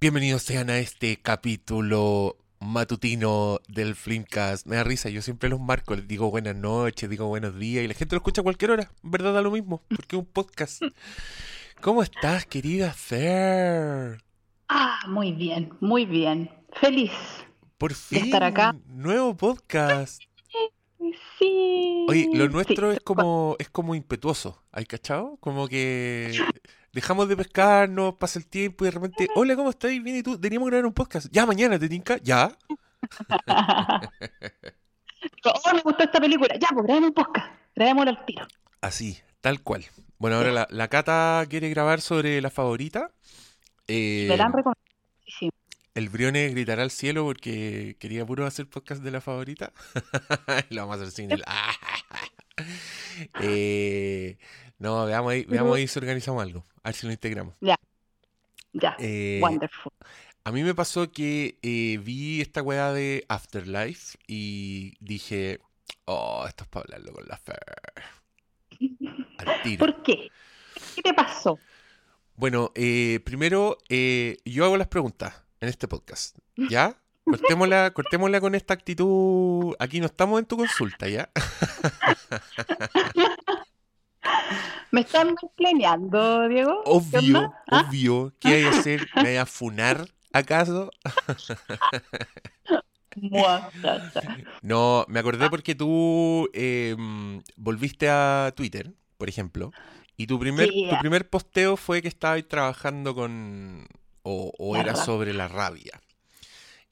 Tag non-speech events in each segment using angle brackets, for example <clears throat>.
Bienvenidos sean a este capítulo matutino del Flimcast. Me da risa, yo siempre los marco, les digo buenas noches, digo buenos días y la gente lo escucha a cualquier hora. En verdad da lo mismo, porque es un podcast. ¿Cómo estás, querida Fer? Ah, muy bien, muy bien. Feliz. Por fin. De estar acá. Nuevo podcast. Sí. Oye, lo nuestro sí. es como es como impetuoso, ¿hay cachado? Como que dejamos de pescarnos, pasa el tiempo y de repente, hola, ¿cómo estás? Bien, ¿y tú? Teníamos que grabar un podcast. Ya, mañana, ¿te tinca? Ya. <laughs> oh, me gustó esta película. Ya, pues grabemos un podcast. Grabémoslo al tiro. Así, tal cual. Bueno, ahora la, la Cata quiere grabar sobre la favorita. Eh, Me la han recomendado. El Brione gritará al cielo porque quería puro hacer podcast de la favorita. <laughs> Lo vamos a hacer sin él. <laughs> Eh, no, veamos ahí, veamos ahí si organizamos algo. A ver si lo integramos. Ya. Eh, Wonderful. A mí me pasó que eh, vi esta weá de Afterlife y dije, oh, esto es para hablarlo con la Fer. <laughs> ¿Por qué? ¿Qué te pasó? Bueno, eh, primero eh, yo hago las preguntas en este podcast, ¿ya? Cortémosla, cortémosla con esta actitud. Aquí no estamos en tu consulta, ¿ya? ¿Me están planeando, Diego? ¿Qué Obvio? ¿Ah? obvio. ¿Qué hay a hacer? ¿Me voy a funar acaso? No, me acordé porque tú eh, mm, volviste a Twitter, por ejemplo, y tu primer, tu primer posteo fue que estabas trabajando con... o, era rabia. sobre la rabia.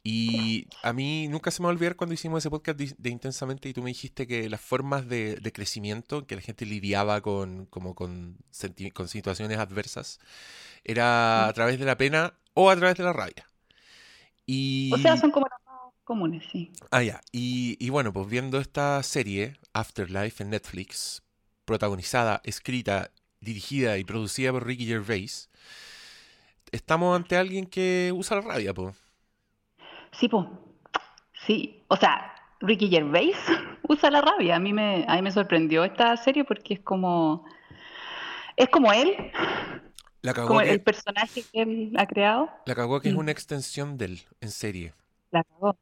Y a mí nunca se me va a olvidar cuando hicimos ese podcast de, de Intensamente y tú me dijiste que las formas de, de crecimiento, que la gente lidiaba con, como con, con situaciones adversas, era a través de la pena o a través de la rabia. Y... O sea, son como las más comunes, sí. Ah, ya. Y, y bueno, pues viendo esta serie, Afterlife, en Netflix, protagonizada, escrita, dirigida y producida por Ricky Gervais, estamos ante alguien que usa la rabia, pues. Sí, po. Sí. O sea, Ricky Gervais <laughs> usa la rabia. A mí me, a mí me sorprendió esta serie porque es como. Es como él, La cagó como que, el personaje que él ha creado. la cagó que es Mm. una extensión de él, en serie. La cagó.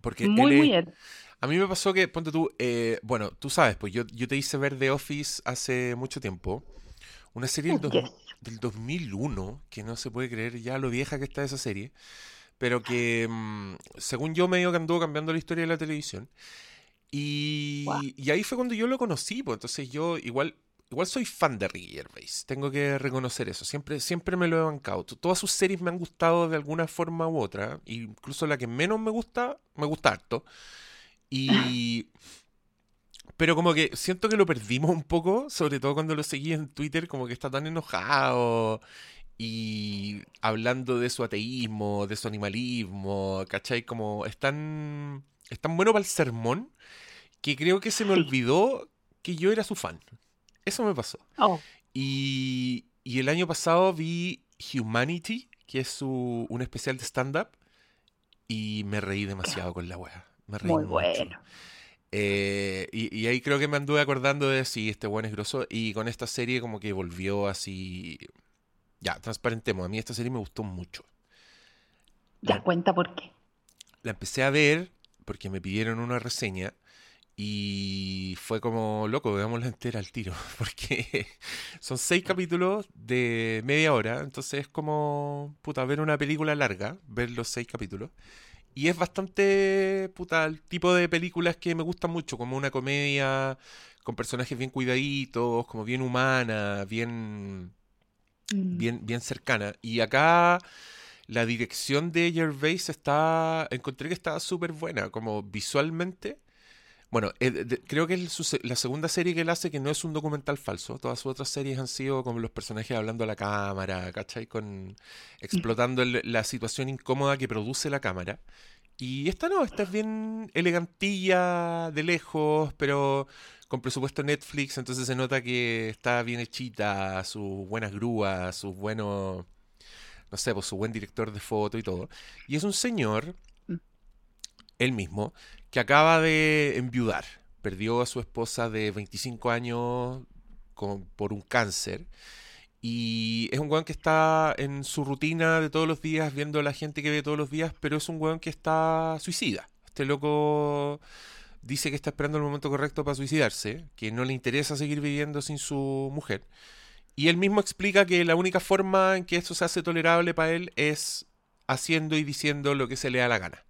Porque Muy, él es- muy él. A mí me pasó que, ponte tú, eh, bueno, tú sabes, pues yo, yo te hice ver The Office hace mucho tiempo. Una serie del, dos- Yes. del 2001, que no se puede creer ya lo vieja que está esa serie, pero que mm, según yo medio que anduvo cambiando la historia de la televisión. Y, ahí fue cuando yo lo conocí, pues entonces yo igual, igual soy fan de Ricky Gervais, tengo que reconocer eso, siempre, siempre me lo he bancado. Todas sus series me han gustado de alguna forma u otra, incluso la que menos me gusta, me gusta harto. Y... <laughs> Pero como que siento que lo perdimos un poco, sobre todo cuando lo seguí en Twitter, como que está tan enojado y hablando de su ateísmo, de su animalismo, ¿cachai? Como es tan, es tan bueno para el sermón que creo que se me <laughs> olvidó que yo era su fan. Eso me pasó. Oh, Y, y el año pasado vi Humanity, que es su, un especial de stand-up, y me reí demasiado con la wea. Me reí muy mucho. bueno. Eh, y, y ahí creo que me anduve acordando de si este buen es grosso. Y con esta serie como que volvió así... Ya, transparentemos. A mí esta serie me gustó mucho. Ya, cuenta por qué. La empecé a ver porque me pidieron una reseña y fue como, loco, veámosla entera al tiro. <laughs> Porque son seis capítulos de media hora. Entonces es como, puta, ver una película larga, ver los seis capítulos. Y es bastante, puta, el tipo de películas que me gustan mucho, como una comedia con personajes bien cuidaditos, como bien humana, bien, Mm. bien, bien cercana. Y acá la dirección de Gervais está, encontré que estaba súper buena, como visualmente. Bueno, eh, de- creo que es su la segunda serie que él hace que no es un documental falso. Todas sus otras series han sido como los personajes hablando a la cámara, ¿cachai? Con, explotando el- la situación incómoda que produce la cámara. Y esta no, esta es bien elegantilla, de lejos, pero con presupuesto Netflix, entonces se nota que está bien hechita, sus buenas grúas, sus buenos, no sé, pues su buen director de foto y todo. Y es un señor, Mm. él mismo, que acaba de enviudar. Perdió a su esposa de 25 años por un cáncer. Y es un weón que está en su rutina de todos los días, viendo a la gente que ve todos los días, pero es un weón que está suicida. Este loco dice que está esperando el momento correcto para suicidarse, que no le interesa seguir viviendo sin su mujer. Y él mismo explica que la única forma en que esto se hace tolerable para él es haciendo y diciendo lo que se le da la gana.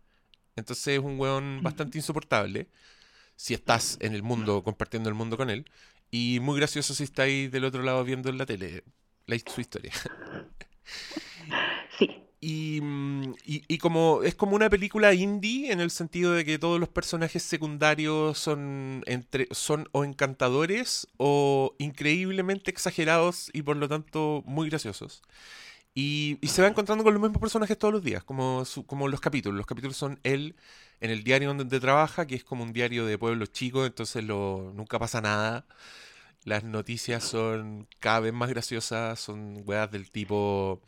Entonces es un weón bastante insoportable si estás en el mundo, compartiendo el mundo con él. Y muy gracioso si estáis del otro lado viendo en la tele la, su historia. Sí. Y, mm, y- y como es como una película indie en el sentido de que todos los personajes secundarios son entre son o encantadores o increíblemente exagerados y por lo tanto muy graciosos. Y, y se va encontrando con los mismos personajes todos los días, como, su- como los capítulos. Los capítulos son él en el diario donde trabaja, que es como un diario de pueblos chicos, entonces lo, nunca pasa nada. Las noticias son cada vez más graciosas, son weas del tipo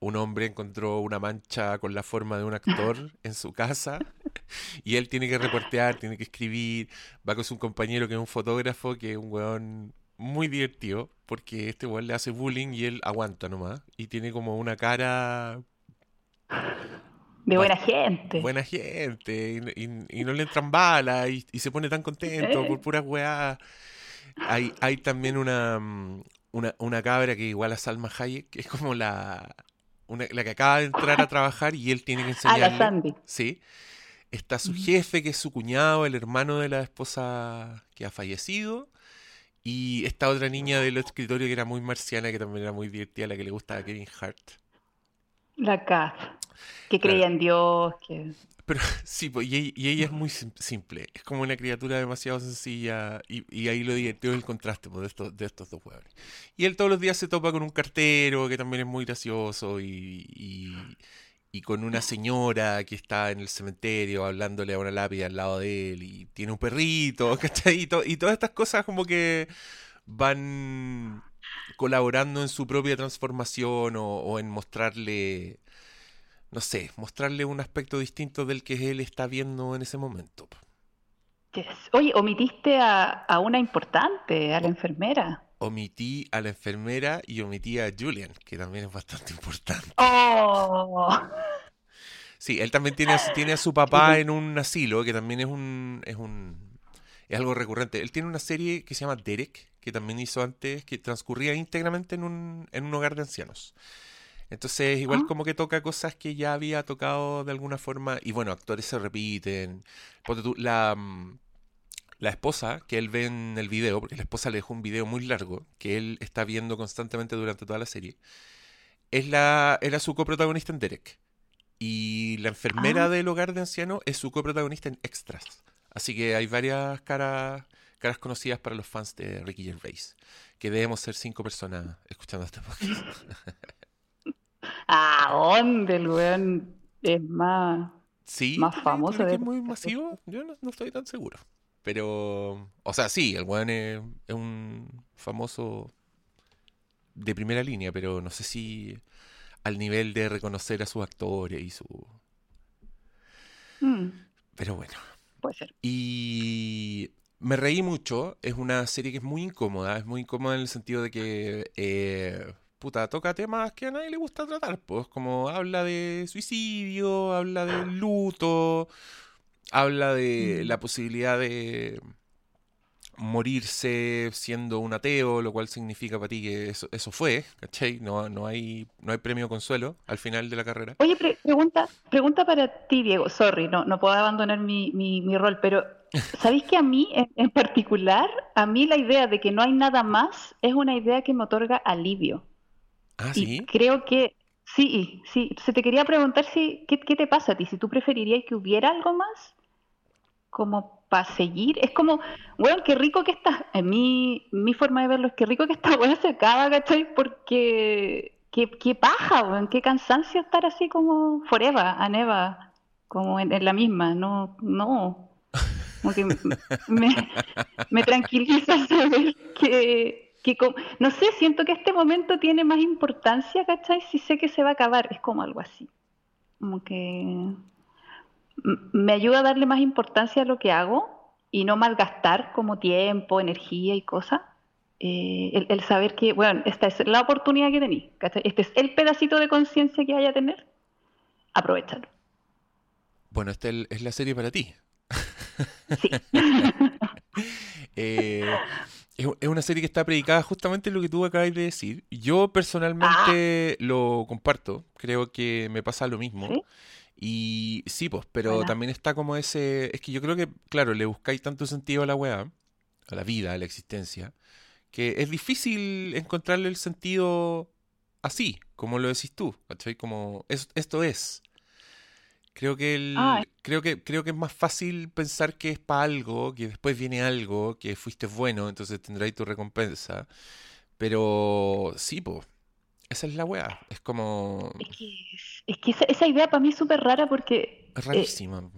un hombre encontró una mancha con la forma de un actor <laughs> en su casa <laughs> y él tiene que reportear, tiene que escribir, va con su compañero que es un fotógrafo, que es un weón muy divertido, porque este weón le hace bullying y él aguanta nomás y tiene como una cara De buena gente. buena gente y, y- y no le entran balas y, y se pone tan contento por puras weas. Hay, hay también una, mm, una, una cabra que igual a Salma Hayek, que es como la, una- la que acaba de entrar a <laughs> trabajar y él tiene que A la enseñarle. Sandy. Sí. Está su jefe, que es su cuñado, el hermano de la esposa que ha fallecido. Y esta otra niña del escritorio que era muy marciana, que también era muy divertida, la que le gusta a Kevin Hart. La Kat. Que Claro. creía en Dios. Que... Pero <laughs> sí, pues, y, ella- y ella es muy sim- simple. Es como una criatura demasiado sencilla. Y, y ahí lo divertido es el contraste pues, de, estos, de estos dos hueones. Y él todos los días se topa con un cartero que también es muy gracioso. Y, y, y con una señora que está en el cementerio hablándole a una lápida al lado de él. Y tiene un perrito, <laughs> ¿cachai? Y, to- y todas estas cosas como que van colaborando en su propia transformación o, o en mostrarle no sé, mostrarle un aspecto distinto del que él está viendo en ese momento. Yes. Oye, omitiste a, a una importante, a la enfermera. Omití a la enfermera y omití a Julian, que también es bastante importante. ¡Oh! Sí, él también tiene a, su- tiene a su papá en un asilo, que también es un, es un, es algo recurrente. Él tiene una serie que se llama Derek, que también hizo antes, que transcurría íntegramente en un, en un hogar de ancianos. Entonces, igual Ah. como que toca cosas que ya había tocado de alguna forma. Y bueno, actores se repiten. Ponte tú, la, mm, la esposa que él ve en el video, porque la esposa le dejó un video muy largo, que él está viendo constantemente durante toda la serie, es la, era su coprotagonista en Derek. Y la enfermera Ah. del hogar de ancianos es su coprotagonista en Extras. Así que hay varias caras, caras conocidas para los fans de Ricky Gervais. Que debemos ser cinco personas escuchando este podcast. <laughs> ¿A dónde el weón es más? Sí, Más ¿tú crees- tú famoso que es muy masivo? Yo no, no estoy tan seguro. Pero, o sea, sí, el weón es, es un famoso de primera línea, pero no sé si al nivel de reconocer a sus actores y su... Mm, Pero bueno. puede ser. Y me reí mucho. Es una serie que es muy incómoda. Es muy incómoda en el sentido de que, eh, puta, toca temas que a nadie le gusta tratar. Pues como habla de suicidio, habla de luto, habla de la posibilidad de morirse siendo un ateo, lo cual significa para ti que eso, eso fue, ¿cachai? No, no hay, no hay premio consuelo al final de la carrera. Oye, pre- pregunta, pregunta para ti, Diego. Sorry, no, no puedo abandonar mi, mi, mi rol, pero <laughs> ¿sabéis que a mí, en, en particular, a mí la idea de que no hay nada más es una idea que me otorga alivio? Ah, Y sí. creo que sí, sí. Se te quería preguntar si, ¿qué, qué te pasa a ti? Si tú preferirías que hubiera algo más, como para seguir. Es como, weón, qué rico que está. En mi, mi forma de verlo es que rico que esta weón se acaba, ¿cachai? Porque qué, qué paja, weón, qué cansancio estar así como forever, aneva, como en, en la misma. No, no. Como que <laughs> me, me tranquiliza saber que, que no sé, siento que este momento tiene más importancia, ¿cachai? Si sé que se va a acabar, es como algo así. Como que me ayuda a darle más importancia a lo que hago y no malgastar como tiempo, energía y cosas. Eh, el, saber que, bueno, esta es la oportunidad que tenéis, este es el pedacito de conciencia que vaya a tener, aprovechalo. Bueno, esta es la serie para ti. Sí. <laughs> Eh, es una serie que está predicada justamente en lo que tú acabas de decir. Yo personalmente ah. lo comparto, creo que me pasa lo mismo. Y sí, pues, pero también está como ese. Es que yo creo que, claro, le buscáis tanto sentido a la weá, a la vida, a la existencia, que es difícil encontrarle el sentido así, como lo decís tú, ¿cachai? Como esto es. Creo que, el, ah. creo, que, creo que es más fácil pensar que es para algo, que después viene algo, que fuiste bueno, entonces tendráis tu recompensa. Pero sí, pues, esa es la weá. Es como. Es que, esa, idea para mí es súper rara porque. Es rarísima.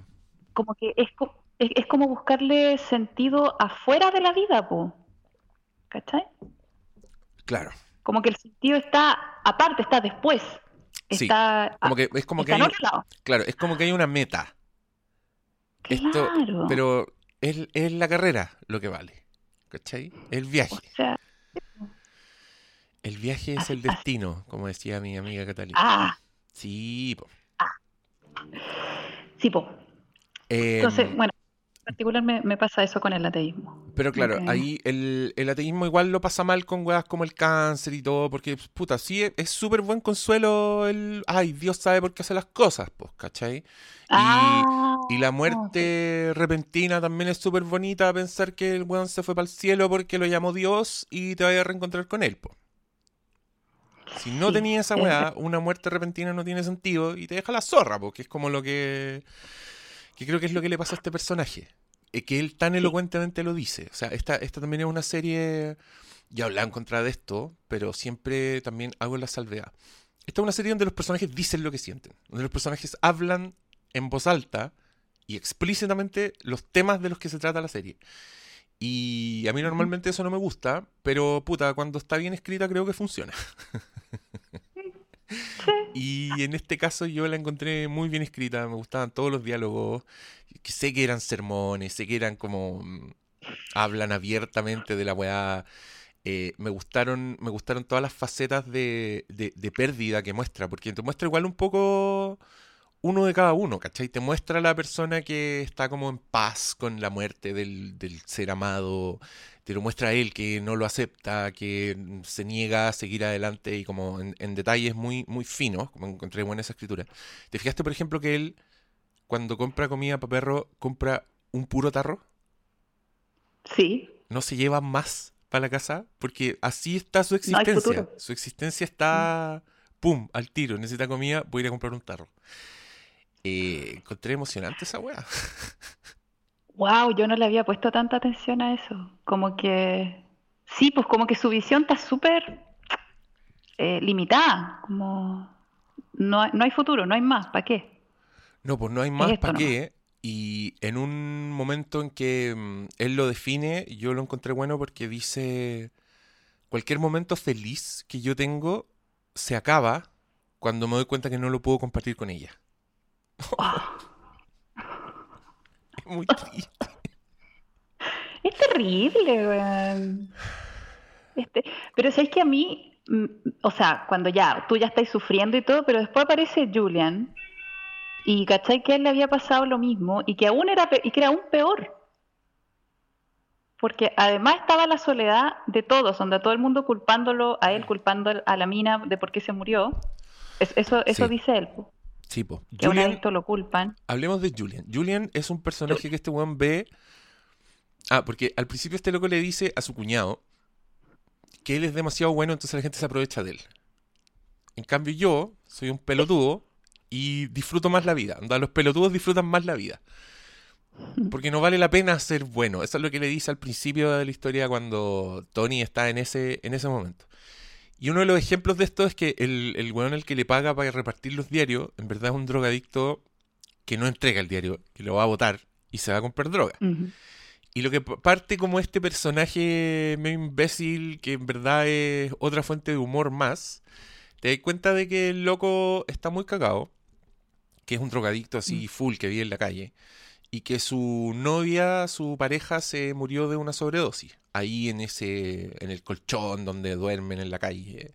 como que es, es, como buscarle sentido afuera de la vida, po. ¿Cachai? Claro. Como que el sentido está aparte, está después. Está, como que, es como que hay, Claro, es como que hay una meta. Claro. pero es, es, la carrera lo que vale. ¿Cachai? El viaje. O sea, el viaje es el destino, como decía mi amiga Catalina. Ah. Sí, po. Ah. Sí, po. Entonces, em, bueno, en particular me, pasa eso con el ateísmo. Pero claro, ahí el, ateísmo igual lo pasa mal con weas como el cáncer y todo, porque, puta, sí es súper buen consuelo el, ay, Dios sabe por qué hace las cosas, pues, ¿cachai? Y, ah, y la muerte repentina también es súper bonita pensar que el weón se fue para el cielo porque lo llamó Dios y te vaya a reencontrar con él, pues. Si no tenía esa weá, una muerte repentina no tiene sentido y te deja la zorra, porque es como lo que. que creo que es lo que le pasa a este personaje. Es que él tan elocuentemente lo dice. O sea, esta, esta también es una serie. Ya hablaba en contra de esto, pero siempre también hago la salvedad. Esta es una serie donde los personajes dicen lo que sienten, donde los personajes hablan en voz alta y explícitamente los temas de los que se trata la serie. Y a mí normalmente eso no me gusta, pero puta, cuando está bien escrita creo que funciona. <laughs> Y en este caso yo la encontré muy bien escrita, me gustaban todos los diálogos, sé que eran sermones, sé que eran como mm, hablan abiertamente de la weá. Eh, me gustaron, me gustaron todas las facetas de, de, de pérdida que muestra, porque te muestra igual un poco uno de cada uno, ¿cachai? Te muestra la persona que está como en paz con la muerte del, ser amado, te lo muestra a él que no lo acepta, que se niega a seguir adelante y como en, detalles muy, muy finos, como encontré buena esa escritura. ¿Te fijaste, por ejemplo, que él cuando compra comida para perro compra un puro tarro? Sí. ¿No se lleva más para la casa? Porque así está su existencia. su existencia está, pum, al tiro. Necesita comida, voy a ir a comprar un tarro. Eh, encontré emocionante esa weá. Wow, yo no le había puesto tanta atención a eso. Como que. Sí, pues como que su visión está súper eh, limitada. Como. No, no hay futuro, no hay más, ¿para qué? No, pues no hay más, ¿para qué? Y en un momento en que mm, él lo define, yo lo encontré bueno porque dice, cualquier momento feliz que yo tengo se acaba cuando me doy cuenta que no lo puedo compartir con ella. Es <laughs> muy triste. Es terrible, weón. Este, pero sabes que a mí, mm, o sea, cuando ya, tú ya estás sufriendo y todo, pero después aparece Julian y cachai que a él le había pasado lo mismo y que aún era, y que era aún peor. Porque además estaba la soledad de todos, donde todo el mundo culpándolo a él, culpando a la mina de por qué se murió. eso eso dice él. Sí, po. Que Julian, esto lo culpan. Hablemos de Julian. Julian es un personaje que este weón ve. Ah, porque al principio este loco le dice a su cuñado que él es demasiado bueno, entonces la gente se aprovecha de él. En cambio, yo soy un pelotudo y disfruto más la vida. Los pelotudos disfrutan más la vida. Porque no vale la pena ser bueno. Eso es lo que le dice al principio de la historia cuando Tony está en ese, en ese momento. Y uno de los ejemplos de esto es que el, el weón al que le paga para repartir los diarios, en verdad es un drogadicto que no entrega el diario, que lo va a votar y se va a comprar droga. Y lo que parte como este personaje medio imbécil, que en verdad es otra fuente de humor más, te das cuenta de que el loco está muy cagado, que es un drogadicto así Mm. full que vive en la calle, y que su novia, su pareja, se murió de una sobredosis, ahí en ese, en el colchón donde duermen en la calle.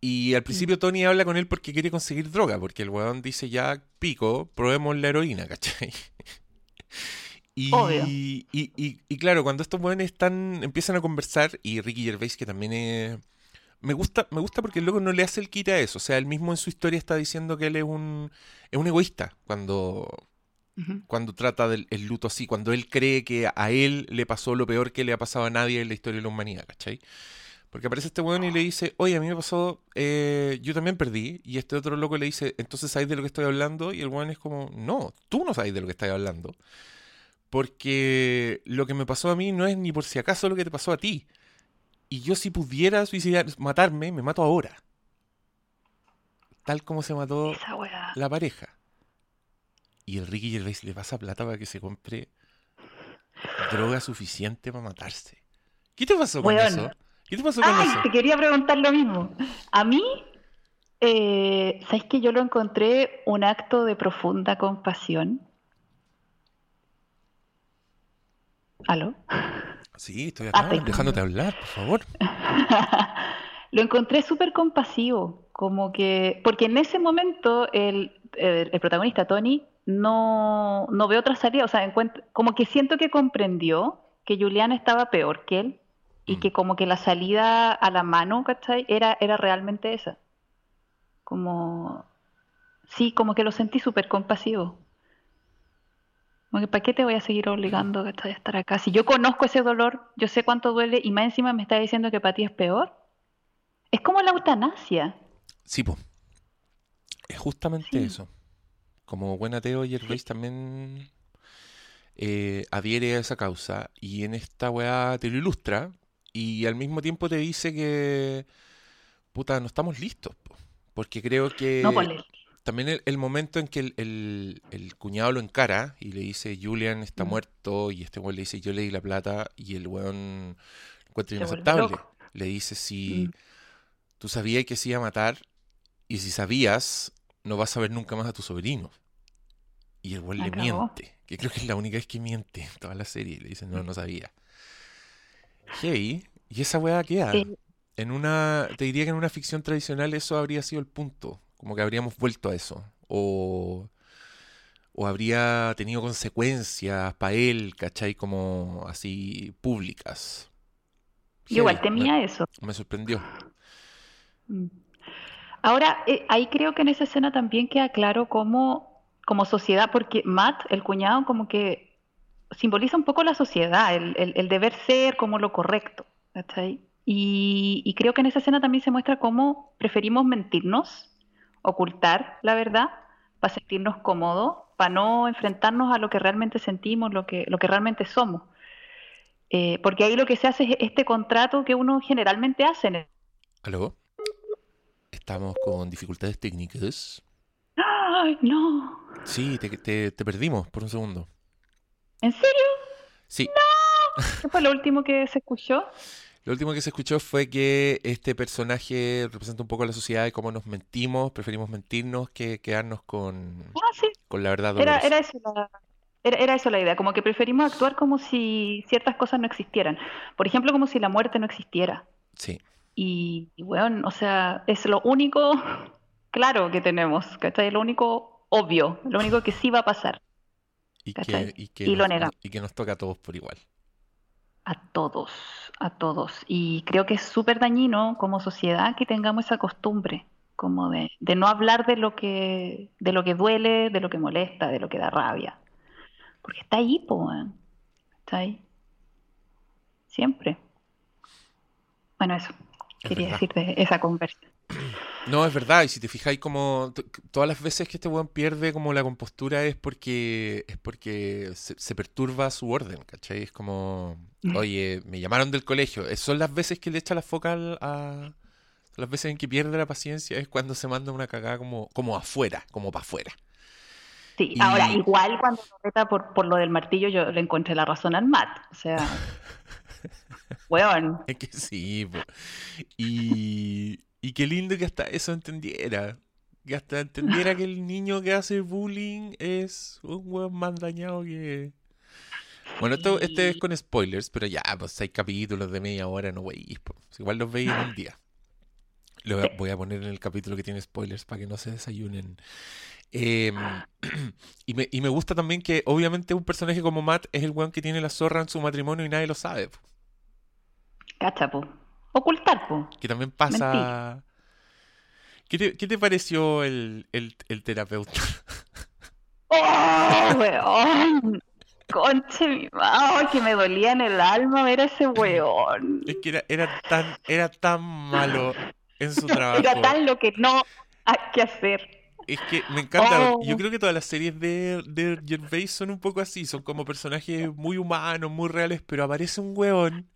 Y al principio Tony habla con él porque quiere conseguir droga, porque el weón dice ya, pico, probemos la heroína, <laughs> ¿cachai? Y, Obvio. y, y- y claro, cuando estos weones están, empiezan a conversar, y Ricky Gervais, que también es... Me gusta, me gusta porque el loco no le hace el quite a eso. O sea, él mismo en su historia está diciendo que él es un, es un egoísta cuando, Cuando trata del el luto así, cuando él cree que a él le pasó lo peor que le ha pasado a nadie en la historia de la humanidad, ¿cachai? Porque aparece este weón y le dice, oye, a mí me pasó, eh, yo también perdí, y este otro loco le dice, entonces ¿sabes de lo que estoy hablando? Y el weón es como, no, tú no sabes de lo que estás hablando. Porque lo que me pasó a mí no es ni por si acaso lo que te pasó a ti. Y yo si pudiera suicidar, matarme, me mato ahora. Tal como se mató la pareja. Y el Ricky Gervais le pasa plata para que se compre droga suficiente para matarse. ¿Qué te pasó con eso? ¿Qué te pasó con Ay, eso? te quería preguntar lo mismo. A mí, eh, ¿sabes que yo lo encontré un acto de profunda compasión? ¿Aló? Sí, estoy acá, dejándote hablar, por favor. <laughs> Lo encontré súper compasivo, como que, porque en ese momento el, el- el protagonista, Tony, no, no ve otra salida, o sea, encuentra- como que siento que comprendió que Julián estaba peor que él y Mm. que como que la salida a la mano, ¿cachai? Era, era realmente esa. Como, sí, como que lo sentí súper compasivo. Como que, ¿para qué te voy a seguir obligando ¿cachai, a estar acá? Si yo conozco ese dolor, yo sé cuánto duele y más encima me está diciendo que para ti es peor. Es como la eutanasia. Sí, po. Es justamente Sí. eso. Como buen ateo, Gervais también eh, adhiere a esa causa y en esta weá te lo ilustra y al mismo tiempo te dice que, puta, no estamos listos. po. Porque creo que No, también el, el momento en que el, el- el cuñado lo encara y le dice, Julian está Mm. muerto y este weón le dice, yo le di la plata y el weón lo encuentra inaceptable. Le dice, si Mm. tú sabías que se iba a matar y si sabías, no vas a ver nunca más a tu sobrino. Y el La le miente, que creo que es la única vez que miente en toda la serie. Le dice, no, no sabía. Hey, y esa weá queda. Sí. En una, te diría que en una ficción tradicional eso habría sido el punto, como que habríamos vuelto a eso, o, o habría tenido consecuencias para él, ¿cachai? Como así públicas. Yo igual temía eso. me, me sorprendió. Mm. Ahora, eh, ahí creo que en esa escena también queda claro cómo, como sociedad, porque Matt, el cuñado, como que simboliza un poco la sociedad, el, el- deber ser como lo correcto, ¿cachai? Y, y creo que en esa escena también se muestra cómo preferimos mentirnos, ocultar la verdad, para sentirnos cómodos, para no enfrentarnos a lo que realmente sentimos, lo que, lo que realmente somos. Eh, porque ahí lo que se hace es este contrato que uno generalmente hace en ¿Aló? Estamos con dificultades técnicas. ¡Ay, no! Sí, te, te- te perdimos por un segundo. ¿En serio? Sí, ¿Qué fue lo último que se escuchó? lo último que se escuchó fue que este personaje representa un poco la sociedad y cómo nos mentimos, preferimos mentirnos que quedarnos con, Ah, sí, con la verdad era, era eso la, era, era eso la idea, como que preferimos actuar como si ciertas cosas no existieran. Por ejemplo, como si la muerte no existiera. Sí, Y, y bueno, o sea, es lo único <laughs> claro que tenemos, ¿cachai? Lo único obvio, lo único que sí va a pasar y y que Y lo nos, negamos. y que nos toca a todos por igual. a todos, a todos. Y creo que es súper dañino como sociedad que tengamos esa costumbre, como de, de no hablar de lo que, de lo que duele, de lo que molesta, de lo que da rabia. Porque está ahí, po. Está ahí. Siempre. Bueno, eso. Quería verdad. decir de esa conversa. <clears throat> No, es verdad, y si te fijáis como todas las veces que este weón pierde como la compostura es porque es porque se, se perturba su orden, ¿cachai? Es como, oye, me llamaron del colegio. Es- Son las veces que le echa la foca al- a... las veces en que pierde la paciencia es cuando se manda una cagada como, como afuera, como para afuera. Sí, Y- ahora, igual cuando lo reta por, por lo del martillo, yo le encontré la razón al Matt. O sea, <laughs> weón. <laughs> Es que sí, po. Y, y qué lindo que hasta eso entendiera. Que hasta entendiera que el niño que hace bullying es un weón más dañado que... Bueno, esto, este es con spoilers, pero ya, pues seis capítulos de media hora, no veis. Igual los veis en un día. Lo voy a- poner en el capítulo que tiene spoilers para que no se desayunen. Em, <clears throat> y, me, y me gusta también que obviamente un personaje como Matt es el weón que tiene la zorra en su matrimonio y nadie lo sabe. po. Cacha, po. Ocultar, po. Que también pasa. ¿Qué te, qué te pareció el, el, el terapeuta? ¡Oh, <laughs> weón! Conche mi madre, que me dolía en el alma ver a ese weón. Es que era, era tan, era tan malo en su Era trabajo. tal lo que no hay que hacer. Es que me encanta. Oh. Yo creo que todas las series de, de Gervais son un poco así. Son como personajes muy humanos, muy reales, pero aparece un weón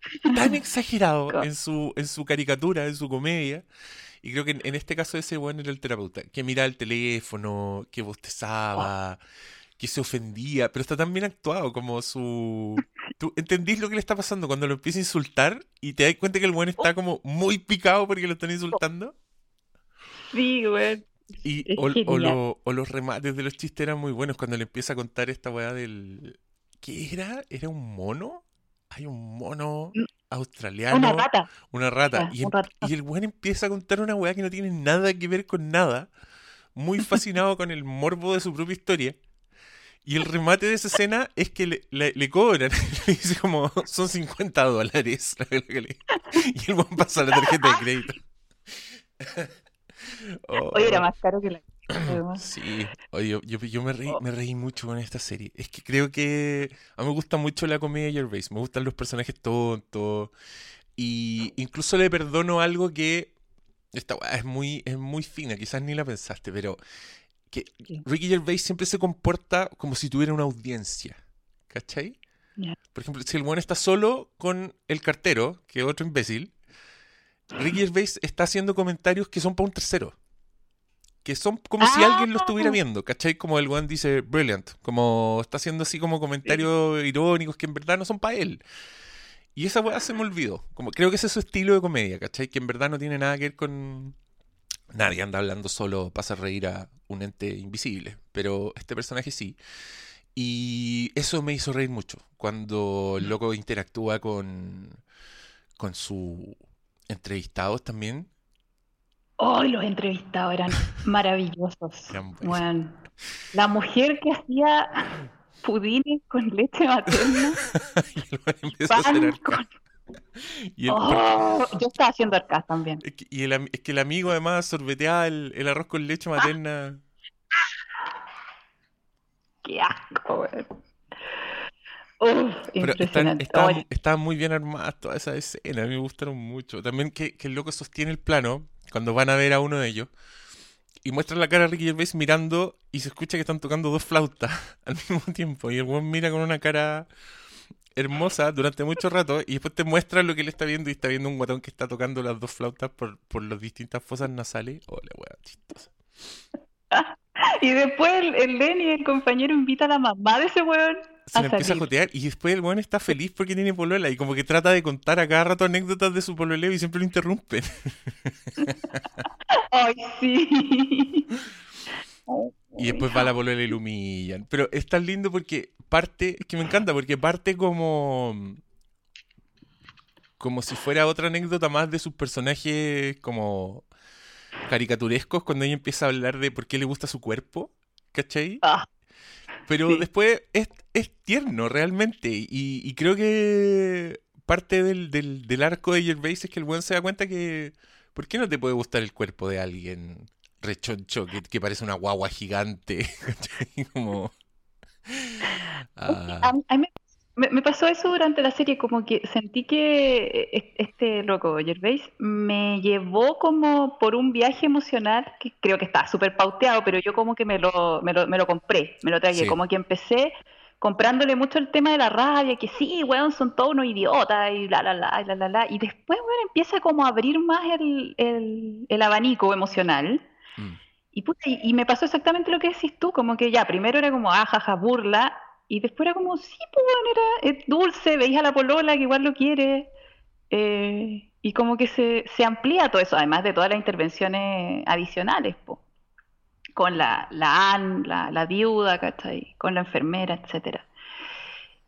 <laughs> tan <laughs> exagerado en su, en su caricatura, en su comedia. Y creo que en, en este caso ese weón era el terapeuta, que miraba el teléfono, que bostezaba, que se ofendía, pero está tan bien actuado como su... <laughs> ¿Tú entendís lo que le está pasando cuando lo empieza a insultar y te das cuenta que el weón está como muy picado porque lo están insultando? Sí, weón. Y, o, o genial. lo- o los remates de los chistes eran muy buenos cuando le empieza a contar esta weá del... ¿Qué era? ¿Era un mono? Hay un mono Mm. australiano. Una rata. Una rata. Y, un em- rata. y el weón empieza a contar una weá que no tiene nada que ver con nada. Muy fascinado con el morbo de su propia historia. Y el remate de esa escena es que le, le- le cobran. <laughs> Le dice como, son 50 dólares. <laughs> Y el weón pasa la tarjeta de crédito. <laughs> Oye, era Oh. más caro que la. <clears throat> Sí, oye, yo, yo, yo me reí, me reí mucho con esta serie. Es que creo que a mí me gusta mucho la comedia de Gervais. Me gustan los personajes tontos. Y incluso le perdono algo que esta es muy, es muy fina, quizás ni la pensaste, pero que. Ricky Gervais siempre se comporta como si tuviera una audiencia. ¿Cachai? Por ejemplo, si el buen está solo con el cartero, que es otro imbécil, Ricky Gervais está haciendo comentarios que son para un tercero. Que son como si alguien lo estuviera Ah. viendo, ¿cachai? Como el one dice brilliant, como está haciendo así como comentarios irónicos que en verdad no son para él. Y esa weá se me olvidó. Como, creo que ese es su estilo de comedia, ¿cachai? Que en verdad no tiene nada que ver con... Nadie anda hablando solo para hacer reír a un ente invisible, pero este personaje sí. Y eso me hizo reír mucho. Cuando el loco interactúa con, con su entrevistados también. Hoy los entrevistados eran <laughs> maravillosos. Eran. Bueno, la mujer que hacía pudines con leche materna, <laughs> y pan con... Y, el- Oh, yo estaba haciendo arcas también. es que, y el es que el amigo además sorbeteaba el, el arroz con leche materna. Qué asco, weón. Pero están, muy bien armadas todas esas escenas, a mí me gustaron mucho. También que, que el loco sostiene el plano cuando van a ver a uno de ellos y muestran la cara de Ricky Gervais mirando y se escucha que están tocando dos flautas <laughs> al mismo tiempo. Y el buen mira con una cara hermosa durante mucho rato y después te muestra lo que él está viendo y está viendo un guatón que está tocando las dos flautas por, por las distintas fosas nasales. Hola, weá, chistosa. <laughs> Y después el, el Lenny, el compañero, invita a la mamá de ese weón Se le empieza a jotear y después el weón está feliz porque tiene polola y como que trata de contar a cada rato anécdotas de su pololeo y siempre lo interrumpen. <laughs> Ay, sí. <laughs> Y después va la polola y lo humillan. Pero es tan lindo porque parte, es que me encanta, porque parte como. como si fuera otra anécdota más de sus personajes como caricaturescos cuando ella empieza a hablar de por qué le gusta su cuerpo, ¿cachai? Ah, Pero Sí. después es, es tierno realmente. Y, y creo que parte del, del, del arco de Gervais es que el buen se da cuenta que. ¿Por qué no te puede gustar el cuerpo de alguien rechoncho que, que parece una guagua gigante? <laughs> Como. Ah, a mí me, me- me pasó eso durante la serie, como que sentí que e- este loco, Gervais, me llevó como por un viaje emocional que creo que está súper pauteado, pero yo como que me lo, me lo, me lo compré, me lo tragué, Sí. como que empecé comprándole mucho el tema de la rabia, que sí, weón, son todos unos idiotas y bla, bla, bla, y bla, bla, bla, y después, weón, empieza como a abrir más el, el, el abanico emocional. mm. Y, y, me pasó exactamente lo que decís tú, como que ya, primero era como, ah, burla, y después era como, sí, pues era es dulce, veis a la polola que igual lo quiere, eh, y como que se, se, amplía todo eso, además de todas las intervenciones adicionales, pues con la, la Anne, la, viuda, ¿cachai? Con la enfermera, etcétera.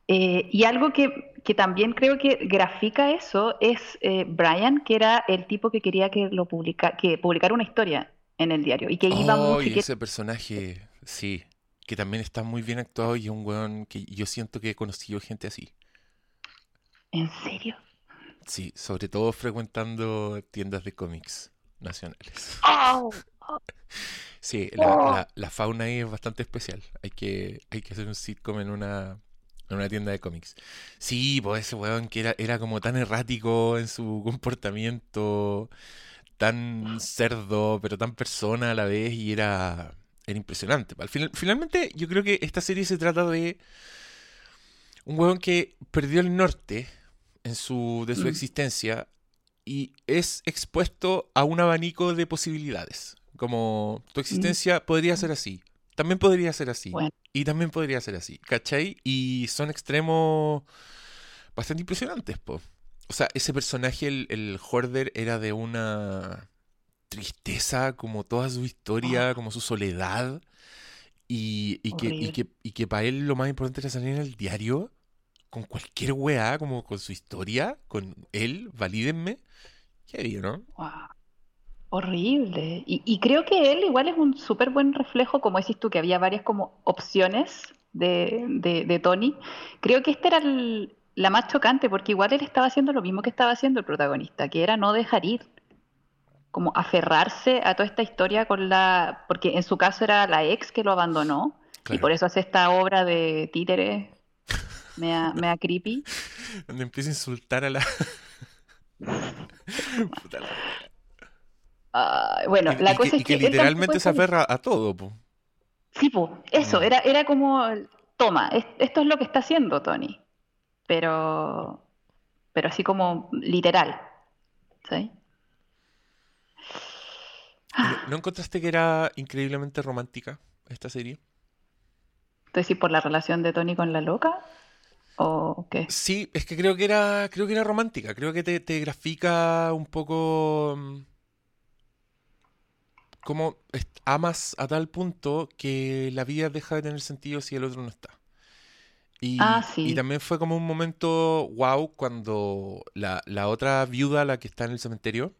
Eh, y algo que, que, también creo que grafica eso es eh, Brian, que era el tipo que quería que lo publica, que publicara una historia en el diario y que iba oh, y ese personaje, sí, que también está muy bien actuado y es un weón que yo siento que he conocido gente así. ¿En serio? Sí, sobre todo frecuentando tiendas de cómics nacionales. <laughs> Oh, Sí, la, fauna ahí es bastante especial. Hay que, hay que hacer un sitcom en una, en una tienda de cómics. Sí, pues ese weón que era, era como tan errático en su comportamiento, tan cerdo, pero tan persona a la vez, y era, era impresionante. Al final, finalmente, yo creo que esta serie se trata de un weón que perdió el norte en su, de su mm. existencia y es expuesto a un abanico de posibilidades. Como tu existencia podría ser así, también podría ser así, y también podría ser así, ¿cachai? Y son extremos bastante impresionantes, po. O sea, ese personaje, el, el Horder, era de una tristeza, como toda su historia, como su soledad, y, y, que, y, que, y que para él lo más importante era salir en el diario con cualquier weá, como con su historia, con él, valídenme. Qué ¿no? Horrible. Y, creo que él igual es un súper buen reflejo, como decís tú, que había varias como opciones de, de, Tony. Creo que esta era la más chocante, porque igual él estaba haciendo lo mismo que estaba haciendo el protagonista, que era no dejar ir, como aferrarse a toda esta historia con la... porque en su caso era la ex que lo abandonó, y por eso hace esta obra de títeres, me da <laughs> creepy. Donde empieza a insultar a la... <laughs> bueno, la cosa es que, literalmente se aferra a todo. Po. Sí, pues, eso, mm. era, era como, toma, esto es lo que está haciendo Tony, pero, pero así como literal. ¿sí? <gasps> ¿No encontraste que era increíblemente romántica esta serie? Entonces, por la relación de Tony con la loca? ¿O qué? Sí, es que creo que era, creo que era romántica. Creo que te, te grafica un poco mm, como amas a tal punto que la vida deja de tener sentido si el otro no está. Y, ah, y también fue como un momento wow cuando la, otra viuda, la que está en el cementerio,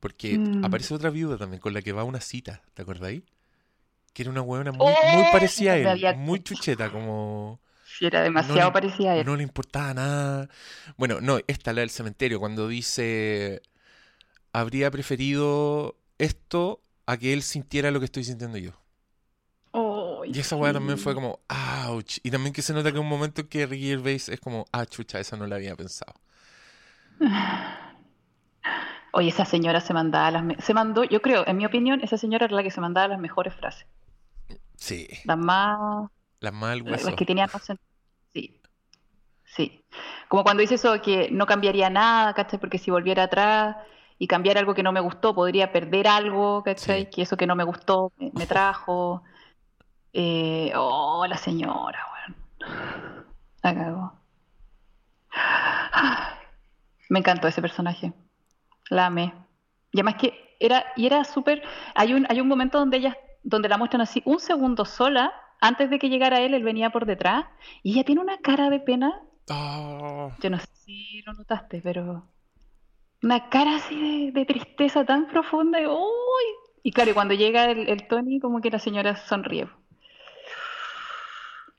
porque mm. aparece otra viuda también con la que va a una cita, ¿te acordáis? Que era una huevona muy, muy ¡Oh! parecida a él, muy chucheta, como... Sí, era demasiado parecida a él. No le importaba nada. Bueno, no, esta la del cementerio, cuando dice, habría preferido esto a que él sintiera lo que estoy sintiendo yo. y esa weá también fue como, ouch. Y también que se nota que un momento en que Ricky Gervais es como, ah, chucha, esa no la había pensado. <sighs> <laughs> Oye, esa señora se mandaba las... Se mandó, yo creo, en mi opinión, esa señora era la que se mandaba las mejores frases. Sí. Las más... Las más al Las que tenían más Sí. Sí. Como cuando dice eso que no cambiaría nada, ¿cachai? Porque si volviera atrás y cambiar algo que no me gustó, podría perder algo, ¿cachai? Que eso que no me gustó me, trajo. Eh, oh, la señora, weón. La cagó. Me encantó ese personaje. La amé. Y además que era, y era súper. Hay un, hay un momento donde ella, donde la muestran así, un segundo sola, antes de que llegara él, él venía por detrás, y ella tiene una cara de pena. Oh. Yo no sé si lo notaste, pero una cara así de, tristeza tan profunda. Y, y claro, cuando llega el, Tony, como que la señora sonríe.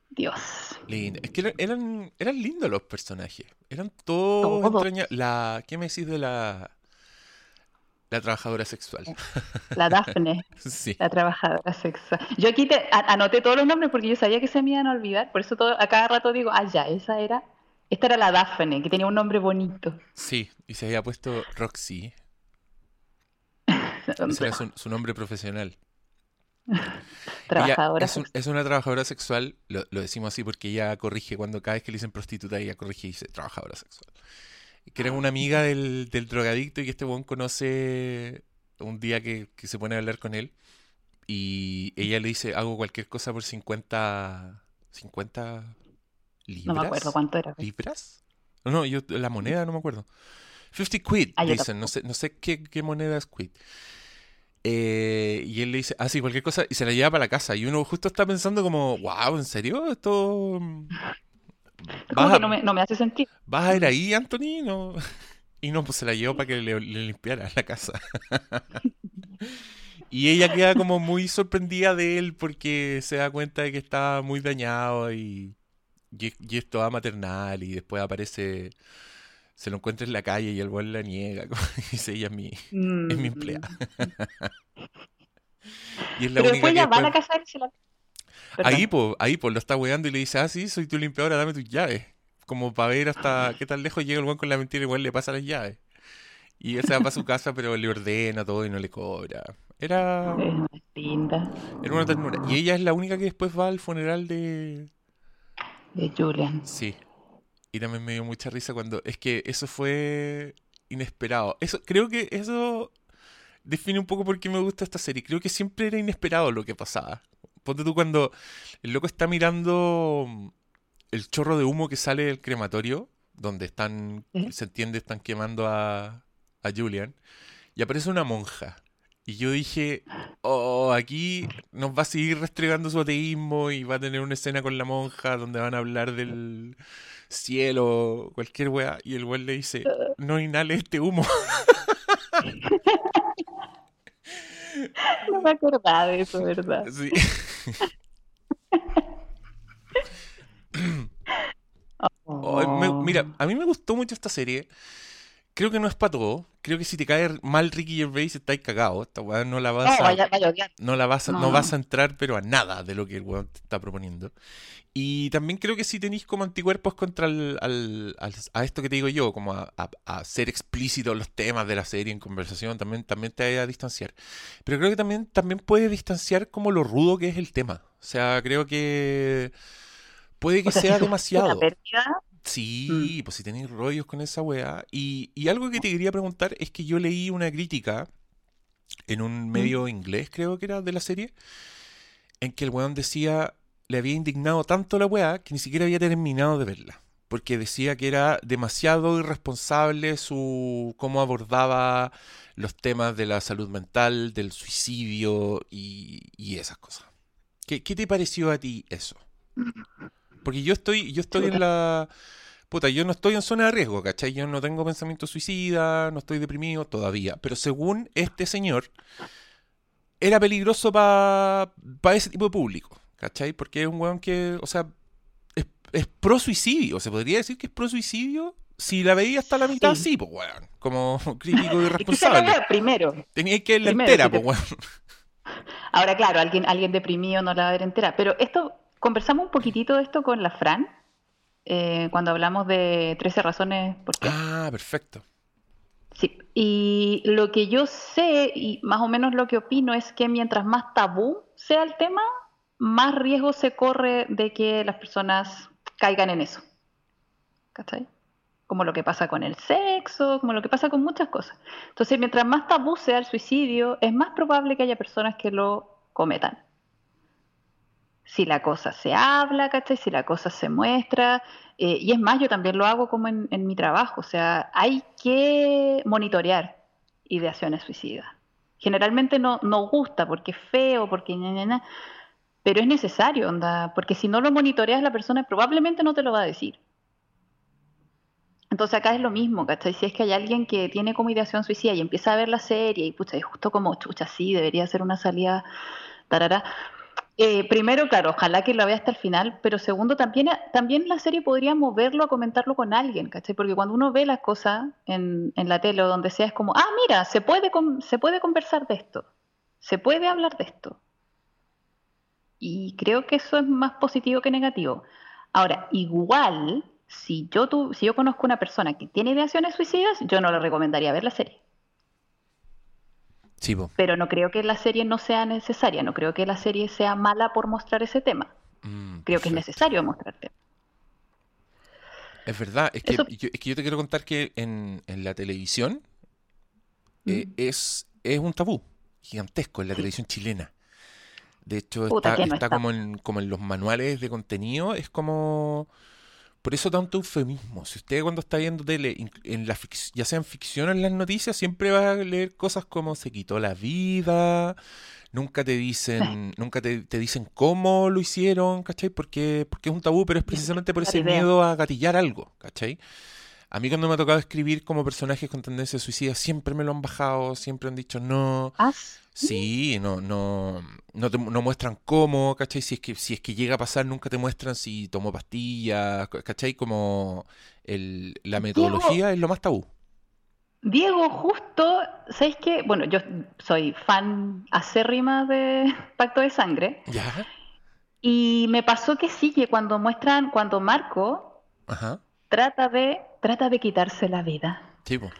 Dios. Es que eran, eran lindos los personajes. Eran todos La, ¿Qué me decís de la, la trabajadora sexual? La Daphne. <laughs> sí. La trabajadora sexual. Yo aquí te, anoté todos los nombres porque yo sabía que se me iban a olvidar. Por eso todo, a cada rato digo, ah, ya, esa era. Esta era la Daphne, que tenía un nombre bonito. Sí, y se había puesto Roxy. <laughs> Ese era su, nombre profesional. trabajadora. es, una trabajadora sexual, lo, decimos así porque ella corrige cuando cada vez que le dicen prostituta, ella corrige y dice trabajadora sexual. Que era una amiga del, del drogadicto y que este buen conoce un día que, que, se pone a hablar con él y ella le dice, hago cualquier cosa por 50, 50 libras. No me acuerdo cuánto era. ¿Libras? No, yo la moneda no me acuerdo. 50 quid, Ah, dicen, no sé, no sé qué, qué moneda es quid. Eh, y él le dice, ah, sí, cualquier cosa, y se la lleva para la casa. Y uno justo está pensando como, wow, ¿en serio? Esto... Como ¿Vas que a, no me, no me hace sentido. vas a ir ahí, Anthony? No. <laughs> Y no, pues se la llevó para que le, le limpiara la casa. <laughs> Y ella queda como muy sorprendida de él porque se da cuenta de que está muy dañado y, y, y es toda maternal y después aparece, se lo encuentra en la calle y el buen la niega. <laughs> como dice, ella es mi, es mi Mm. empleada. Y es la Pero única después ya va a la después... casa de él y se la... Ahí, pues, ahí, pues, lo está weando y le dice, ah, sí, soy tu limpiadora, dame tus llaves. Como para ver hasta qué tan lejos llega el buen con la mentira, igual le pasa las llaves. Y él se va para su casa, pero le ordena todo y no le cobra. Era, Es una linda era una ternura. Y ella es la única que después va al funeral de... de Julian. Sí. Y también me dio mucha risa cuando... Es que eso fue inesperado. Eso, creo que eso define un poco por qué me gusta esta serie. Creo que siempre era inesperado lo que pasaba. Ponte tú cuando el loco está mirando el chorro de humo que sale del crematorio, donde están, se entiende, están quemando a, a Julian, y aparece una monja. Y yo dije, oh, aquí nos va a seguir restregando su ateísmo y va a tener una escena con la monja donde van a hablar del cielo, cualquier weá. Y el weón le dice, no inhale este humo. <laughs> No me acordaba de eso, ¿verdad? Sí. <laughs> <laughs> Mira, a mí me gustó mucho esta serie. Creo que no es para todo. Creo que si te cae mal Ricky Gervais, estáis cagado. Esta weá no la vas a, no la vas a, no No. vas a entrar, pero a nada de lo que el weón te está proponiendo. Y también creo que si tenéis como anticuerpos contra el, al- al- a esto que te digo yo, como a, a- a ser explícitos los temas de la serie en conversación, también, también te va a distanciar. Pero creo que también, también puede distanciar como lo rudo que es el tema. O sea, creo que puede que O sea, si sea una demasiado. pérdida, Sí, pues si tenéis rollos con esa weá. Y, y algo que te quería preguntar es que yo leí una crítica en un medio inglés, creo que era, de la serie, en que el weón decía, le había indignado tanto la weá que ni siquiera había terminado de verla. Porque decía que era demasiado irresponsable su cómo abordaba los temas de la salud mental, del suicidio y, y esas cosas. ¿Qué, qué te pareció a ti eso? Porque yo estoy, yo estoy en la. Puta, yo no estoy en zona de riesgo, ¿cachai? Yo no tengo pensamiento suicida, no estoy deprimido todavía. Pero según este señor, era peligroso para ese tipo de público, ¿cachai? Porque es un weón que, o sea, es, es pro suicidio. ¿Se podría decir que es pro suicidio? Si la veía hasta la mitad, sí, Sí. pues weón. Como <laughs> crítico se la irresponsable. vea primero. Tenía que verla Primero, entera, si te- pues weón. Ahora, claro, alguien, alguien deprimido no la va a ver entera. Pero esto, conversamos un poquitito de esto con la Fran, eh, cuando hablamos de 13 razones por qué. Ah, perfecto. Sí, y lo que yo sé y más o menos lo que opino es que mientras más tabú sea el tema, más riesgo se corre de que las personas caigan en eso. ¿Cachai? Como lo que pasa con el sexo, como lo que pasa con muchas cosas. Entonces, mientras más tabú sea el suicidio, es más probable que haya personas que lo cometan. Si la cosa se habla, ¿cachai? Si la cosa se muestra, eh, y es más, yo también lo hago como en, mi trabajo, o sea, hay que monitorear ideaciones suicidas. Generalmente no, no gusta porque es feo, porque ña, pero es necesario, onda, porque si no lo monitoreas la persona probablemente no te lo va a decir. Entonces acá es lo mismo, ¿cachai? Si es que hay alguien que tiene como ideación suicida y empieza a ver la serie y pucha, es justo como chucha, sí, debería ser una salida, tarara. Eh, primero, claro, ojalá que lo vea hasta el final, pero segundo, también, también la serie podría moverlo a comentarlo con alguien, ¿cachai? Porque cuando uno ve las cosas en, en la tele o donde sea, es como, ah, mira, se puede, se puede conversar de esto, se puede hablar de esto. Y creo que eso es más positivo que negativo. Ahora, igual, si yo, tu, si yo conozco una persona que tiene ideaciones suicidas, yo no le recomendaría ver la serie. Sí. Pero no creo que la serie no sea necesaria, no creo que la serie sea mala por mostrar ese tema. Mm, Creo que es necesario mostrar temas. Es verdad, es que, Eso- yo, es que yo te quiero contar que en, en la televisión eh, Mm. es, es un tabú gigantesco en la televisión chilena. De hecho, Puta, está, no está está. como en, como en los manuales de contenido, es como... Por eso tanto eufemismo. Si usted cuando está viendo tele, en la ya sean ficción o en las noticias, siempre va a leer cosas como se quitó la vida, nunca te dicen, <laughs> nunca te, te dicen cómo lo hicieron, ¿cachai? Porque, porque es un tabú, pero es precisamente por ese miedo a gatillar algo, ¿cachai? A mí cuando me ha tocado escribir como personajes con tendencia suicida, siempre me lo han bajado, siempre han dicho no. Ah, Sí, no, no, no, te- no muestran cómo, ¿cachai? Si es que, si es que llega a pasar, nunca te muestran si tomó pastillas, ¿cachai? Como el, la metodología es lo más tabú. Diego, justo, ¿sabéis qué? Bueno, yo soy fan acérrima de <laughs> Pacto de Sangre ¿Ya? y me pasó que sí, que cuando muestran, cuando Marco Ajá. Trata de, trata de quitarse la vida, Sí, po.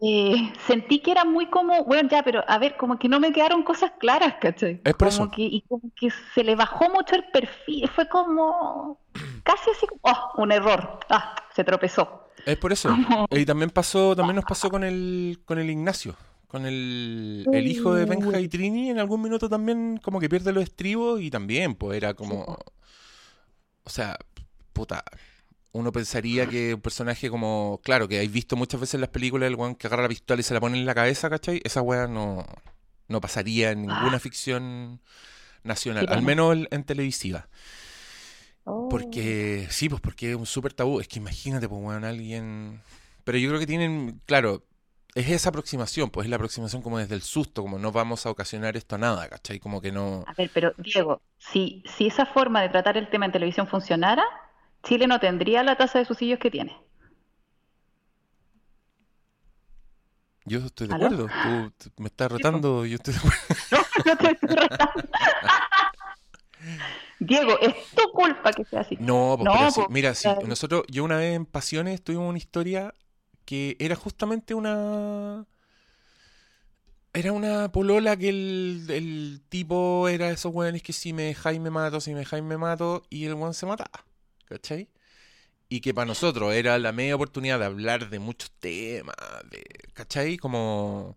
eh, sentí que era muy como, bueno, ya, pero a ver, como que no me quedaron cosas claras, ¿cachai? Es por Como eso. que, y como que se le bajó mucho el perfil, fue como <clears throat> casi así, como, oh, un error, ah, se tropezó. Es por eso. Y también pasó, también nos pasó con el, con el Ignacio, con el, el hijo de Benja y Trini, en algún minuto también como que pierde los estribos y también, pues era como, o sea, puta, uno pensaría que un personaje como, claro, que habéis visto muchas veces en las películas el weón que agarra la pistola y se la pone en la cabeza, ¿cachai? Esa weá no, no pasaría en ninguna ficción nacional, al menos en- en televisiva. Oh. Porque, sí, pues porque es un súper tabú. Es que imagínate, pues, weón, alguien. Pero yo creo que tienen, claro, es esa aproximación, pues es la aproximación como desde el susto, como no vamos a ocasionar esto a nada, ¿cachai? Como que no. A ver, pero Diego, si, si esa forma de tratar el tema en televisión funcionara, Chile no tendría la tasa de suicidios que tiene. Yo estoy de ¿Aló? acuerdo. Tú, me estás rotando, yo estoy de acuerdo. <laughs> No, no te estoy retando. <laughs> Diego, es tu culpa que sea así. No, pues, No, pero sí, mira, sí, nosotros, yo una vez en Pasiones tuvimos una historia que era justamente una. Era una polola que el, el tipo era de esos weones que si me dejáis me mato, si me dejáis me mato, y el weón se mataba, ¿cachai? Y que para nosotros era la media oportunidad de hablar de muchos temas, de, ¿cachai? Como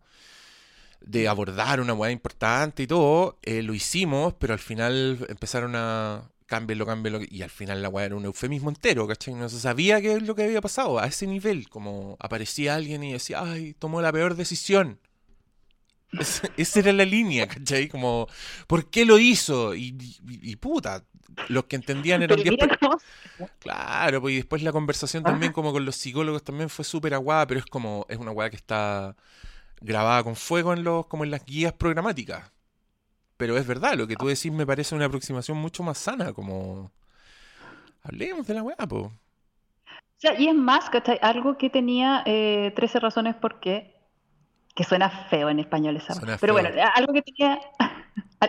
de abordar una weá importante y todo, eh, lo hicimos, pero al final empezaron a cámbialo, cámbialo, y al final la weá era un eufemismo entero, ¿cachai? No se sabía qué es lo que había pasado, a ese nivel, como aparecía alguien y decía, ay, tomó la peor decisión. Es- <laughs> esa era la línea, ¿cachai? Como, ¿por qué lo hizo? Y puta, los que entendían eran Pero 10 mira cómo- Claro, pues y después la conversación también como con los psicólogos también fue súper aguada, pero es como, es una weá que está grabada con fuego en los, como en las guías programáticas. Pero es verdad, lo que tú decís me parece una aproximación mucho más sana, como hablemos de la weá, po. O sea, y es más, ¿cachai? Algo que tenía eh, 13 razones por qué, que suena feo en español esa Pero feo. bueno, algo que tenía,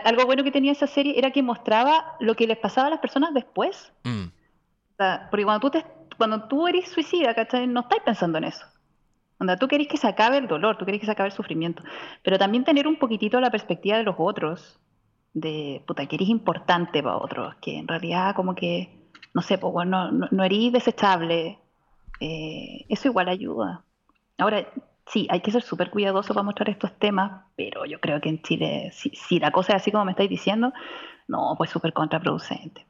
algo bueno que tenía esa serie era que mostraba lo que les pasaba a las personas después. Mm, O sea, porque cuando tú, te, cuando tú eres suicida, ¿cachai? No estás pensando en eso. Onda, tú querés que se acabe el dolor, tú querés que se acabe el sufrimiento. Pero también tener un poquitito la perspectiva de los otros, de, puta, que eres importante para otros, que en realidad como que, no sé, pues bueno, no, no eres desechable. eh, eso igual ayuda. Ahora, sí, hay que ser súper cuidadoso para mostrar estos temas, pero yo creo que en Chile, si, si la cosa es así como me estáis diciendo, no, pues súper contraproducente.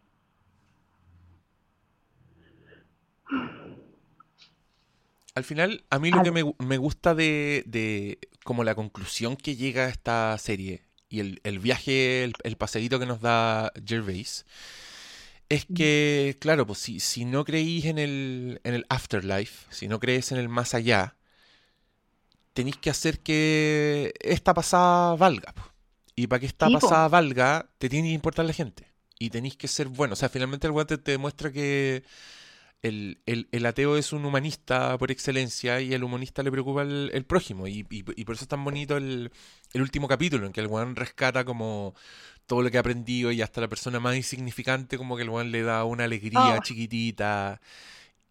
Al final, a mí lo que me, gu- me gusta de, de como la conclusión que llega a esta serie y el, el viaje, el, el paseíto que nos da Gervais, es que, claro, pues si, si no creís en el, en el afterlife, si no crees en el más allá, tenéis que hacer que esta pasada valga. Y para que esta pasada valga, te tiene que importar la gente. Y tenéis que ser bueno. O sea, finalmente el guante te demuestra que el, el- el ateo es un humanista por excelencia y al humanista le preocupa el, el prójimo. Y, y- y por eso es tan bonito el, el último capítulo, en que el weón rescata como todo lo que ha aprendido y hasta la persona más insignificante como que el weón le da una alegría Oh. chiquitita.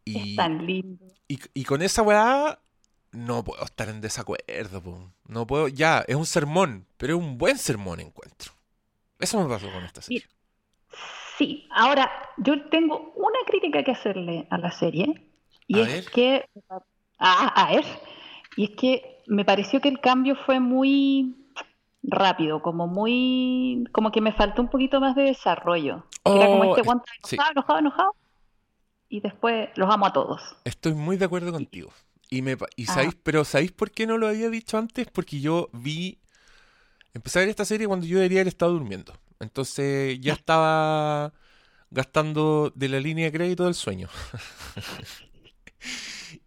Es Y, tan lindo. y, y con esa weá no puedo estar en desacuerdo. po. No puedo, ya, es un sermón, pero es un buen sermón encuentro. Eso me pasó con esta serie. Sí, ahora yo tengo una crítica que hacerle a la serie y A es ver. que a, a ver, y es que me pareció que el cambio fue muy rápido, como muy, como que me faltó un poquito más de desarrollo. Era como Oh, este es- guante sí. enojado, enojado, enojado, y después los amo a todos. Estoy muy de acuerdo contigo. Y me pa- y Ah. sabéis, pero ¿sabéis por qué no lo había dicho antes? Porque yo vi empecé a ver esta serie cuando yo debería haber estado durmiendo. Entonces ya estaba gastando de la línea de crédito del sueño. <laughs>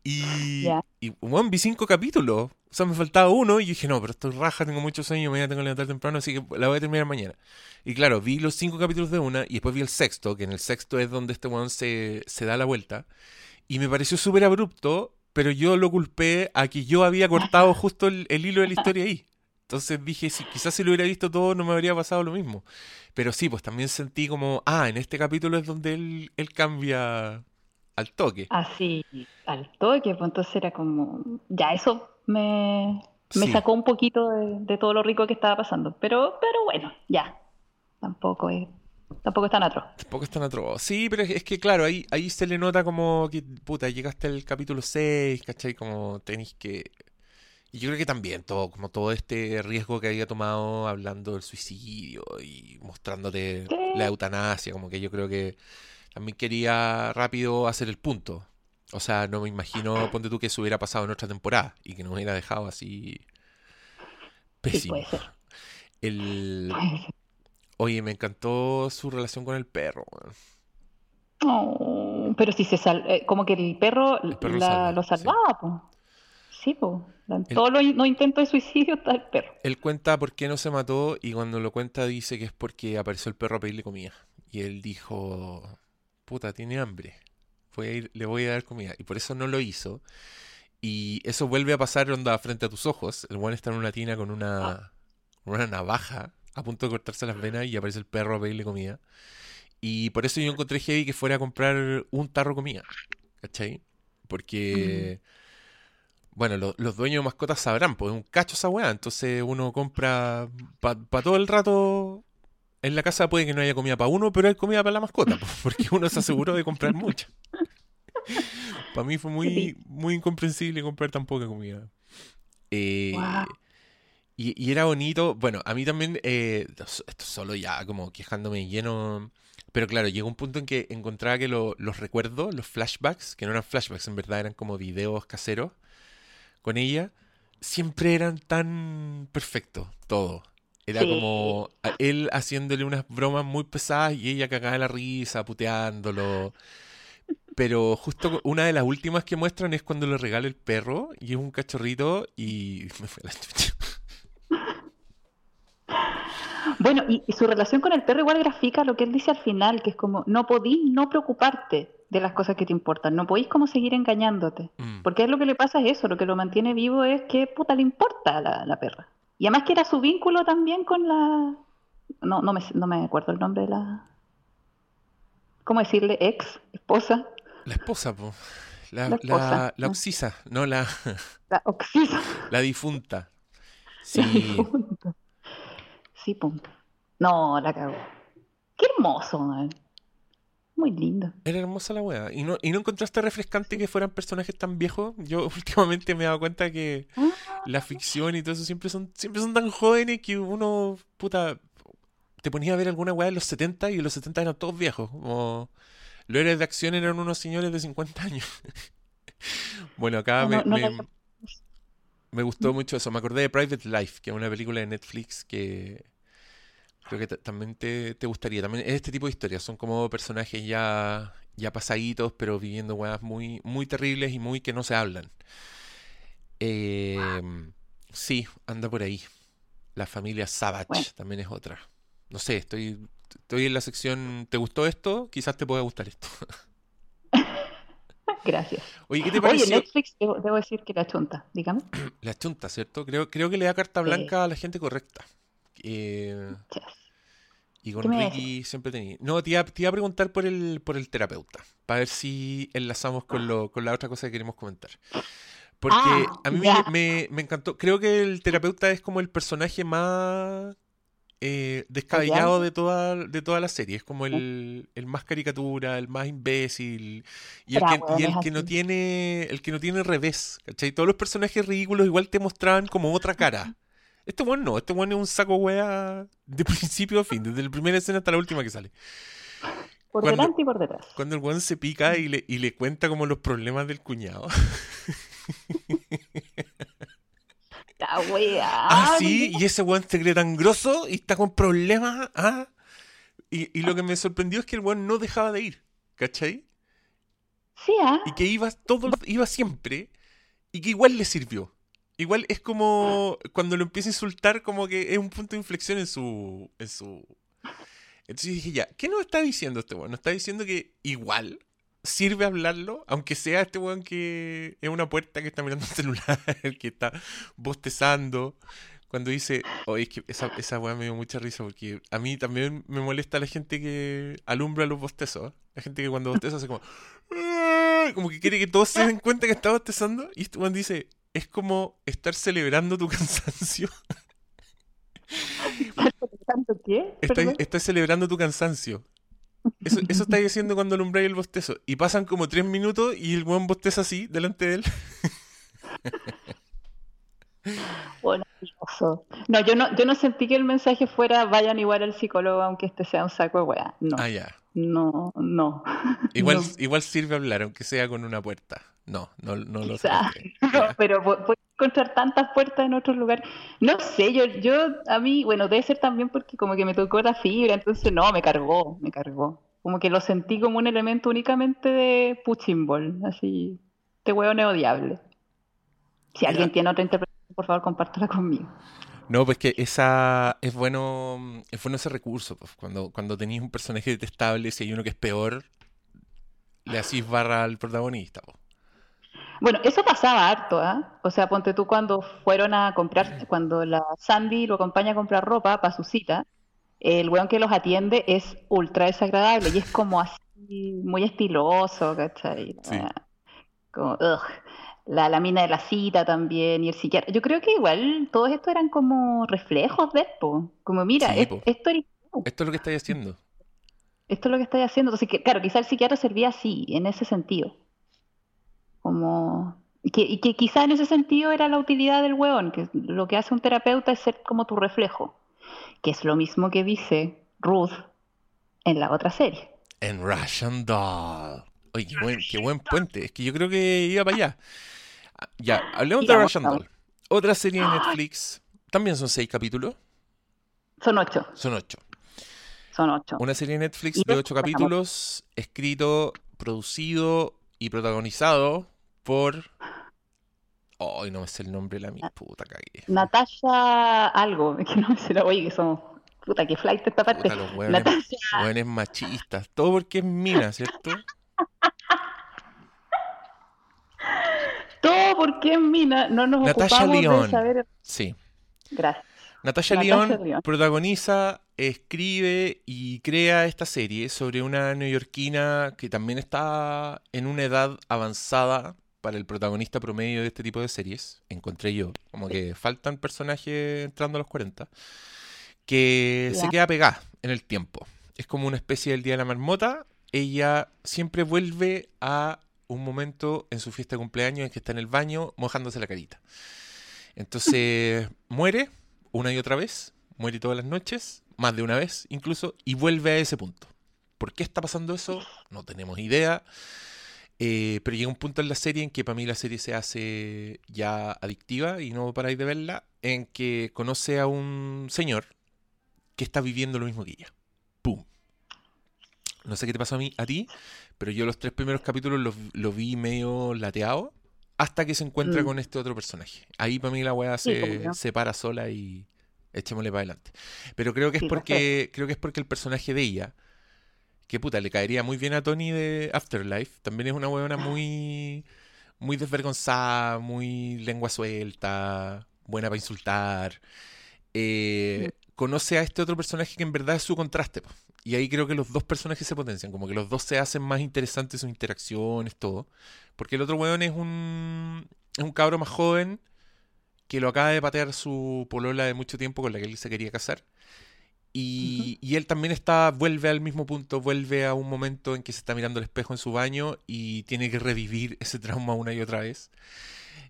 y, y bueno, vi cinco capítulos. O sea, me faltaba uno y yo dije, no, pero estoy raja, tengo mucho sueño, mañana tengo que levantar temprano, así que la voy a terminar mañana. Y claro, vi los cinco capítulos de una y después vi el sexto, que en el sexto es donde este weón se, se da la vuelta. Y me pareció súper abrupto, pero yo lo culpé a que yo había cortado justo el, el hilo de la historia ahí. Entonces dije, si quizás si lo hubiera visto todo no me habría pasado lo mismo. Pero sí, pues también sentí como, ah, en este capítulo es donde él, él cambia al toque. Así, al toque, pues entonces era como, ya eso me, me Sí. sacó un poquito de, de todo lo rico que estaba pasando. Pero, pero bueno, ya, tampoco es, tampoco es tan atroz. Tampoco es tan atroz. Sí, pero es, que claro, ahí, ahí se le nota como que, puta, llegaste al capítulo 6, ¿cachai? Como tenéis que... Y yo creo que también todo, como todo este riesgo que había tomado hablando del suicidio y mostrándote Sí. la eutanasia, como que yo creo que también quería rápido hacer el punto. O sea, no me imagino, ponte tú que eso hubiera pasado en otra temporada y que nos hubiera dejado así Sí, pésimo. puede ser. El... puede ser. Oye, me encantó su relación con el perro. Oh, pero si se sal, eh, como que el perro, El perro lo la- salva, lo sí. salvaba. Sí, pues. En El- todos los los intentos de suicidio está el perro. Él cuenta por qué no se mató y cuando lo cuenta dice que es porque apareció el perro a pedirle comida. Y él dijo, puta, tiene hambre. Voy a ir, le voy a dar comida. Y por eso no lo hizo. Y eso vuelve a pasar onda frente a tus ojos. El buen está en una tina con una, con una navaja a punto de cortarse las venas y aparece el perro a pedirle comida. Y por eso yo encontré heavy que fuera a comprar un tarro de comida. ¿Cachai? Porque... Bueno, lo- los dueños de mascotas sabrán, pues es un cacho esa weá. Entonces uno compra para todo el rato. En la casa puede que no haya comida para uno, pero hay comida para la mascota, <laughs> porque uno se aseguró de comprar mucha. <laughs> Para mí fue muy, muy incomprensible comprar tan poca comida. Eh. Y, y era bonito. Bueno, a mí también, eh, esto solo ya como quejándome lleno. Pero claro, llegó un punto en que encontraba que lo- los recuerdos, los flashbacks, que no eran flashbacks, en verdad eran como videos caseros con ella, siempre eran tan perfectos, todo. Era Sí. como él haciéndole unas bromas muy pesadas y ella cagada de la risa, puteándolo. Pero justo una de las últimas que muestran es cuando le regala el perro y es un cachorrito y <laughs> me fue a la chucha. Bueno, y, y su relación con el perro igual grafica lo que él dice al final, que es como, no podís no preocuparte de las cosas que te importan, no podís como seguir engañándote. Mm. Porque es lo que le pasa es eso, lo que lo mantiene vivo es que puta le importa a la, la perra. Y además que era su vínculo también con la... No, no me, no me acuerdo el nombre de la... ¿Cómo decirle? Ex, esposa, La esposa, po. La, La esposa, la, la oxisa, no la, la oxisa. <laughs> la difunta. La Sí, difunta. Sí, pum. No, la cagó. Qué hermoso, man. Muy lindo. era hermosa la wea. ¿Y no, ¿Y no encontraste refrescante que fueran personajes tan viejos? Yo <laughs> últimamente me he dado cuenta que Ah, la ficción y todo eso siempre son, siempre son tan jóvenes que uno, puta, te ponía a ver alguna weá de los 70 y los 70 eran todos viejos. Como los héroes de acción eran unos señores de 50 años. <laughs> Bueno, acá No, me, no, me gustó mucho eso. Me acordé de Private Life, que es una película de Netflix que creo que ta- también te, te gustaría. También es este tipo de historias. Son como personajes ya, ya pasaditos, pero viviendo weas muy, muy terribles y muy que no se hablan. Eh, sí, anda por ahí. La familia Savage Bueno. también es otra. No sé, estoy, estoy en la sección ¿Te gustó esto? Quizás te pueda gustar esto. <laughs> Gracias. Oye, ¿qué te Oye, pareció? Netflix, debo, debo decir que la chunta, dígame. <clears throat> La chunta, ¿cierto? Creo, creo que le da carta Sí. blanca a la gente correcta. Eh, Yes. y con ¿Qué me Ricky siempre tenía. No, te iba, te iba a preguntar por el, por el terapeuta, para ver si enlazamos con, lo, con la otra cosa que queremos comentar. Porque Ah, a mí me, me- me encantó. Creo que el terapeuta es como el personaje más eh, descabellado de toda, de toda la serie. Es como el, el más caricatura, el más imbécil. Y el que, y el que no tiene, el que no tiene revés. ¿Cachai? Todos los personajes ridículos igual te mostraban como otra cara. Este weón no, este weón es un saco wea de principio a fin, desde la primera escena hasta la última que sale. Por Cuando- delante y por detrás. Cuando el weón se pica y le, y le cuenta como los problemas del cuñado. <laughs> La wea. Ah, sí, y ese weón se cree tan grosso y está con problemas. Ah. Y, y lo que me sorprendió es que el weón no dejaba de ir, ¿cachai? Sí, ah. Y que iba todo, iba siempre y que igual le sirvió. Igual es como cuando lo empieza a insultar, como que es un punto de inflexión en su. En su... Entonces dije, ya, ¿qué nos está diciendo este weón? Nos está diciendo que igual sirve hablarlo, aunque sea este weón que es una puerta que está mirando el celular, <laughs> que está bostezando. Cuando dice, oye, es que esa, esa weá me dio mucha risa porque a mí también me molesta la gente que alumbra los bostezos. La gente que cuando bosteza hace como, <laughs> como que quiere que todos se den cuenta que está bostezando. Y este weón dice, es como estar celebrando tu <laughs> cansancio. <laughs> ¿Tanto qué? Estás, celebrando tu cansancio. Eso, eso estáis haciendo cuando alumbráis el bostezo. Y pasan como tres minutos y el weón bosteza así delante de él. Bueno. No, yo no, yo no sentí que el mensaje fuera vayan igual al psicólogo aunque este sea un saco de wea. No, Ah, ya. no, no. Igual, <laughs> No. igual sirve hablar, aunque sea con una puerta. No, no, no lo sé. <laughs> No, pero pu- puedes encontrar tantas puertas en otros lugares. No sé, yo, yo, a mí, bueno, debe ser también porque como que me tocó la fibra, entonces no, me cargó, me cargó. Como que lo sentí como un elemento únicamente de punching ball, así, este hueón es odiable. Si alguien tiene otra interpretación, por favor, compártela conmigo. No, pues que esa es bueno, es bueno ese recurso, pues, cuando, cuando tenéis un personaje detestable, si hay uno que es peor, le hacís barra al protagonista. pues. Bueno, eso pasaba harto, ¿ah? O sea, ponte tú cuando fueron a comprar, cuando la Sandy lo acompaña a comprar ropa para su cita, el weón que los atiende es ultra desagradable y es como así, muy estiloso, ¿cachai? Sí. Ah, Como, ugh. La, la mina de la cita también y el psiquiatra. Yo creo que igual todos estos eran como reflejos de esto. Como, mira, Sí, es- esto eres tú, Esto es lo que estáis haciendo. esto es lo que estáis haciendo. Entonces, que, claro, quizá el psiquiatra servía así, en ese sentido. Como... Y que, y que quizá en ese sentido era la utilidad del hueón, que lo que hace un terapeuta es ser como tu reflejo, que es lo mismo que dice Ruth en la otra serie. En Russian Doll. Oye, qué buen, qué buen puente. Es que yo creo que iba para allá. Ah, Ya, hablemos de Russian. Doll. Otra serie de Netflix. También son seis capítulos. Son ocho, Son ocho. son ocho. Una serie de Netflix de- ocho capítulos, escrito, producido y protagonizado por. Ay, no me sé el nombre de la mi puta cagué. Natasha algo, es <laughs> que no me sé, oye, que somos, puta, que flight esta parte. Puta, los hueones, Natasha, hueones machistas. Todo porque es mina, ¿cierto? <laughs> todo porque en Mina no nos Natasha ocupamos de Lyonne. saber. Sí. Gracias. Natasha Natasha Lyonne. protagoniza, escribe y crea esta serie sobre una neoyorquina que también está en una edad avanzada para el protagonista promedio de este tipo de series. Encontré yo, como que faltan personajes entrando a los 40, que se queda pegada en el tiempo. Es como una especie del Día de la Marmota. Ella siempre vuelve a un momento en su fiesta de cumpleaños en que está en el baño mojándose la carita. Entonces <laughs> muere una y otra vez, muere todas las noches, más de una vez incluso, y vuelve a ese punto. ¿Por qué está pasando eso? No tenemos idea. Eh, pero llega un punto en la serie en que para mí la serie se hace ya adictiva y no paráis de verla, en que conoce a un señor que está viviendo lo mismo que ella. ¡Pum! No sé qué te pasó a mí, a ti, pero yo los tres primeros capítulos los, los vi medio lateado hasta que se encuentra Mm. con este otro personaje. Ahí para mí la weá Sí, se, pues, ¿no? se para sola y echémosle para adelante. Pero creo que es Sí, porque creo que es porque el personaje de ella, que puta, le caería muy bien a Tony de Afterlife, también es una weona muy muy desvergonzada, muy lengua suelta, buena para insultar. Eh, conoce a este otro personaje que en verdad es su contraste. po. Y ahí creo que los dos personajes se potencian, como que los dos se hacen más interesantes sus interacciones, todo. Porque el otro weón es un, es un cabro más joven que lo acaba de patear su polola de mucho tiempo con la que él se quería casar. Y, y él también está, vuelve al mismo punto, vuelve a un momento en que se está mirando al espejo en su baño y tiene que revivir <laughs> ese trauma una y otra vez.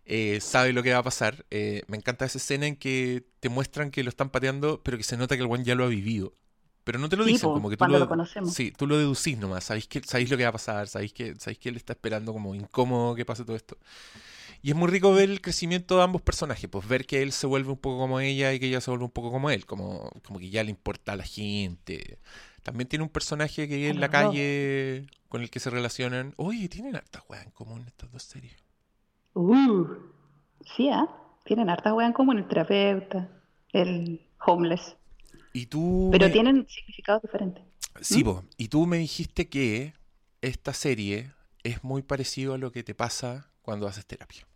eh, sabe lo que va a pasar. Eh, me encanta esa escena en que te muestran que lo están pateando, pero que se nota que el buen ya lo ha vivido. Pero no te lo Sí, dicen, po, como que tú cuando lo, lo conocemos. sí, tú lo deducís nomás, sabéis que, sabéis lo que va a pasar, sabéis que, sabéis que él está esperando como incómodo que pase todo esto. Y es muy rico ver el crecimiento de ambos personajes, pues ver que él se vuelve un poco como ella y que ella se vuelve un poco como él, como, como que ya le importa a la gente. También tiene un personaje que en la calle con el que se relacionan. Oye, tienen hartas weas en común estas dos series. Uh, sí, ¿ah? Tienen hartas weas en común, el terapeuta, el homeless. Y tú Pero me- tienen significados diferentes. Sí, ¿Mm? po, y tú me dijiste que esta serie es muy parecido a lo que te pasa cuando haces terapia.